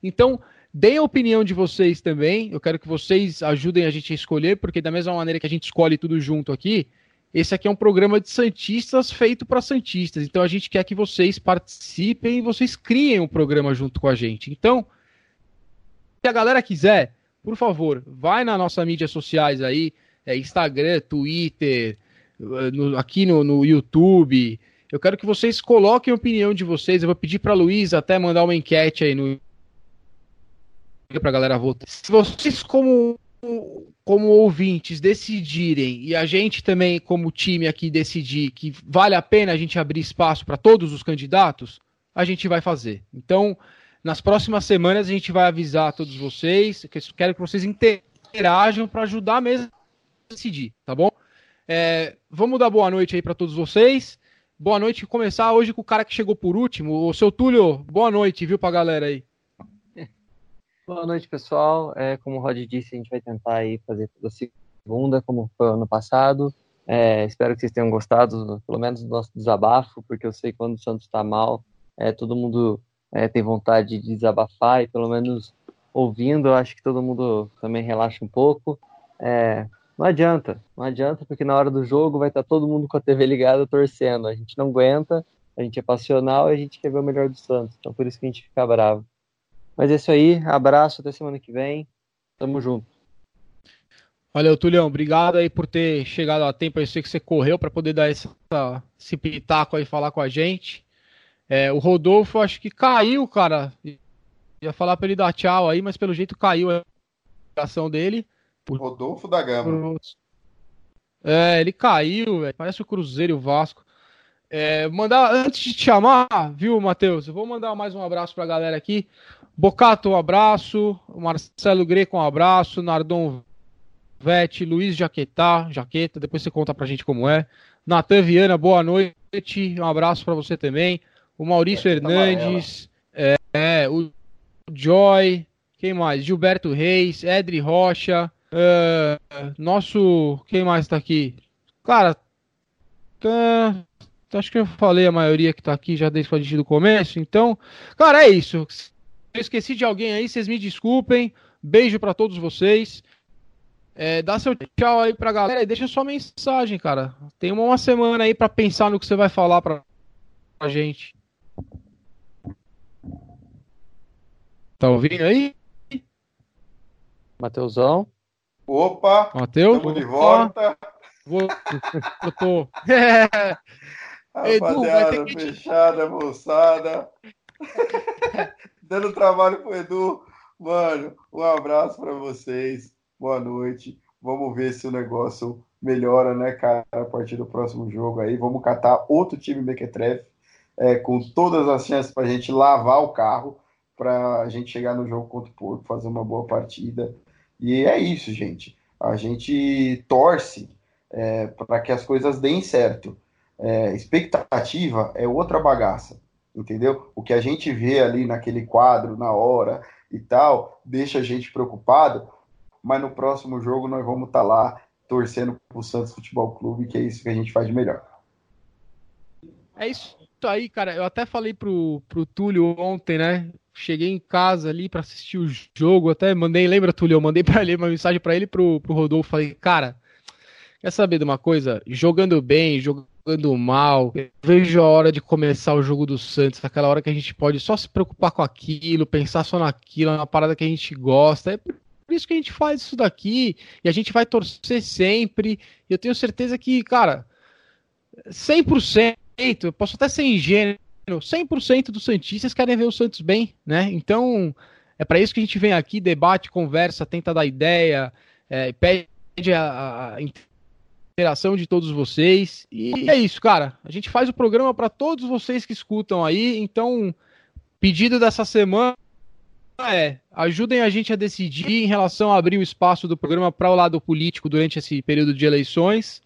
Então, deem a opinião de vocês também, eu quero que vocês ajudem a gente a escolher, porque da mesma maneira que a gente escolhe tudo junto aqui, esse aqui é um programa de Santistas feito para Santistas, então a gente quer que vocês participem e vocês criem um programa junto com a gente. Então, se a galera quiser, por favor, vai nas nossas mídias sociais aí, é, Instagram, Twitter, no, aqui no, no YouTube. Eu quero que vocês coloquem a opinião de vocês. Eu vou pedir para Luiz até mandar uma enquete aí no para a galera votar. Se vocês como como ouvintes decidirem e a gente também como time aqui decidir que vale a pena a gente abrir espaço para todos os candidatos, a gente vai fazer. Então, nas próximas semanas a gente vai avisar todos vocês. Quero que vocês interajam para ajudar mesmo a decidir, tá bom? É, vamos dar boa noite aí para todos vocês. Boa noite. Começar hoje com o cara que chegou por último, o seu Túlio. Boa noite, viu, pra galera aí. Boa noite, pessoal. É, como o Rod disse, a gente vai tentar aí fazer toda segunda, como foi ano passado. É, espero que vocês tenham gostado, pelo menos do nosso desabafo, porque eu sei que quando o Santos está mal, é, todo mundo é, tem vontade de desabafar e pelo menos ouvindo, eu acho que todo mundo também relaxa um pouco. Não adianta, não adianta, porque na hora do jogo vai estar todo mundo com a TV ligada torcendo. A gente não aguenta, a gente é passional e a gente quer ver o melhor do Santos. Então por isso que a gente fica bravo. Mas é isso aí, abraço, até semana que vem. Tamo junto. Valeu, Tulião. Obrigado aí por ter chegado a tempo. Eu sei que você correu para poder dar essa, esse pitaco aí falar com a gente. É, o Rodolfo acho que caiu, cara. Ia falar para ele dar tchau aí, mas pelo jeito caiu a ligação dele. Por... Rodolfo da Gama. É, ele caiu, véio, parece o Cruzeiro e o Vasco. É, mandar, antes de te chamar, viu, Matheus? Eu vou mandar mais um abraço pra galera aqui. Bocato, um abraço. Marcelo Greco, um abraço. Nardon Vete, Luiz Jaquetá, Jaqueta, depois você conta pra gente como é. Natan Viana, boa noite. Um abraço para você também. O Maurício é, Hernandes, é, é, o Joy, quem mais? Gilberto Reis, Edri Rocha, uh, nosso. Quem mais tá aqui? Cara, tá, acho que eu falei a maioria que tá aqui já desde gente do começo. Então, cara, é isso. Se eu esqueci de alguém aí, vocês me desculpem. Beijo para todos vocês. É, dá seu tchau aí pra galera e deixa sua mensagem, cara. Tem uma, uma semana aí para pensar no que você vai falar pra, pra gente. Tá ouvindo aí? Mateusão. Opa! Mateus? Estamos de volta. Vou... Eu tô. Rapaziada, Edu, que... fechada, moçada. Dando trabalho pro Edu. Mano, um abraço para vocês boa noite. Vamos ver se o negócio melhora, né, cara, a partir do próximo jogo aí. Vamos catar outro time Mequetrefe, é, com todas as chances para a gente lavar o carro, para a gente chegar no jogo contra o Porto, fazer uma boa partida. E é isso, gente. A gente torce é, para que as coisas deem certo. É, expectativa é outra bagaça, entendeu? O que a gente vê ali naquele quadro, na hora e tal, deixa a gente preocupado, mas no próximo jogo nós vamos estar tá lá torcendo para o Santos Futebol Clube, que é isso que a gente faz de melhor. É isso aí, cara. Eu até falei pro, pro Túlio ontem, né? Cheguei em casa ali para assistir o jogo, até mandei, lembra, Túlio? Eu mandei para ele uma mensagem para ele pro, pro Rodolfo. Falei, cara, quer saber de uma coisa? Jogando bem, jogando mal, vejo a hora de começar o jogo do Santos, aquela hora que a gente pode só se preocupar com aquilo, pensar só naquilo, na parada que a gente gosta. É por isso que a gente faz isso daqui e a gente vai torcer sempre. E eu tenho certeza que, cara, 100%, eu posso até ser ingênuo, 100% dos Santistas querem ver o Santos bem, né? Então, é para isso que a gente vem aqui, debate, conversa, tenta dar ideia, é, pede a, a interação de todos vocês. E é isso, cara. A gente faz o programa para todos vocês que escutam aí. Então, pedido dessa semana é, ajudem a gente a decidir em relação a abrir o espaço do programa para o lado político durante esse período de eleições.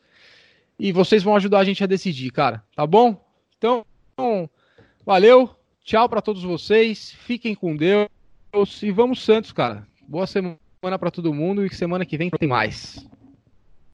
E vocês vão ajudar a gente a decidir, cara. Tá bom? Então, valeu. Tchau para todos vocês. Fiquem com Deus. E vamos Santos, cara. Boa semana para todo mundo e semana que vem tem mais.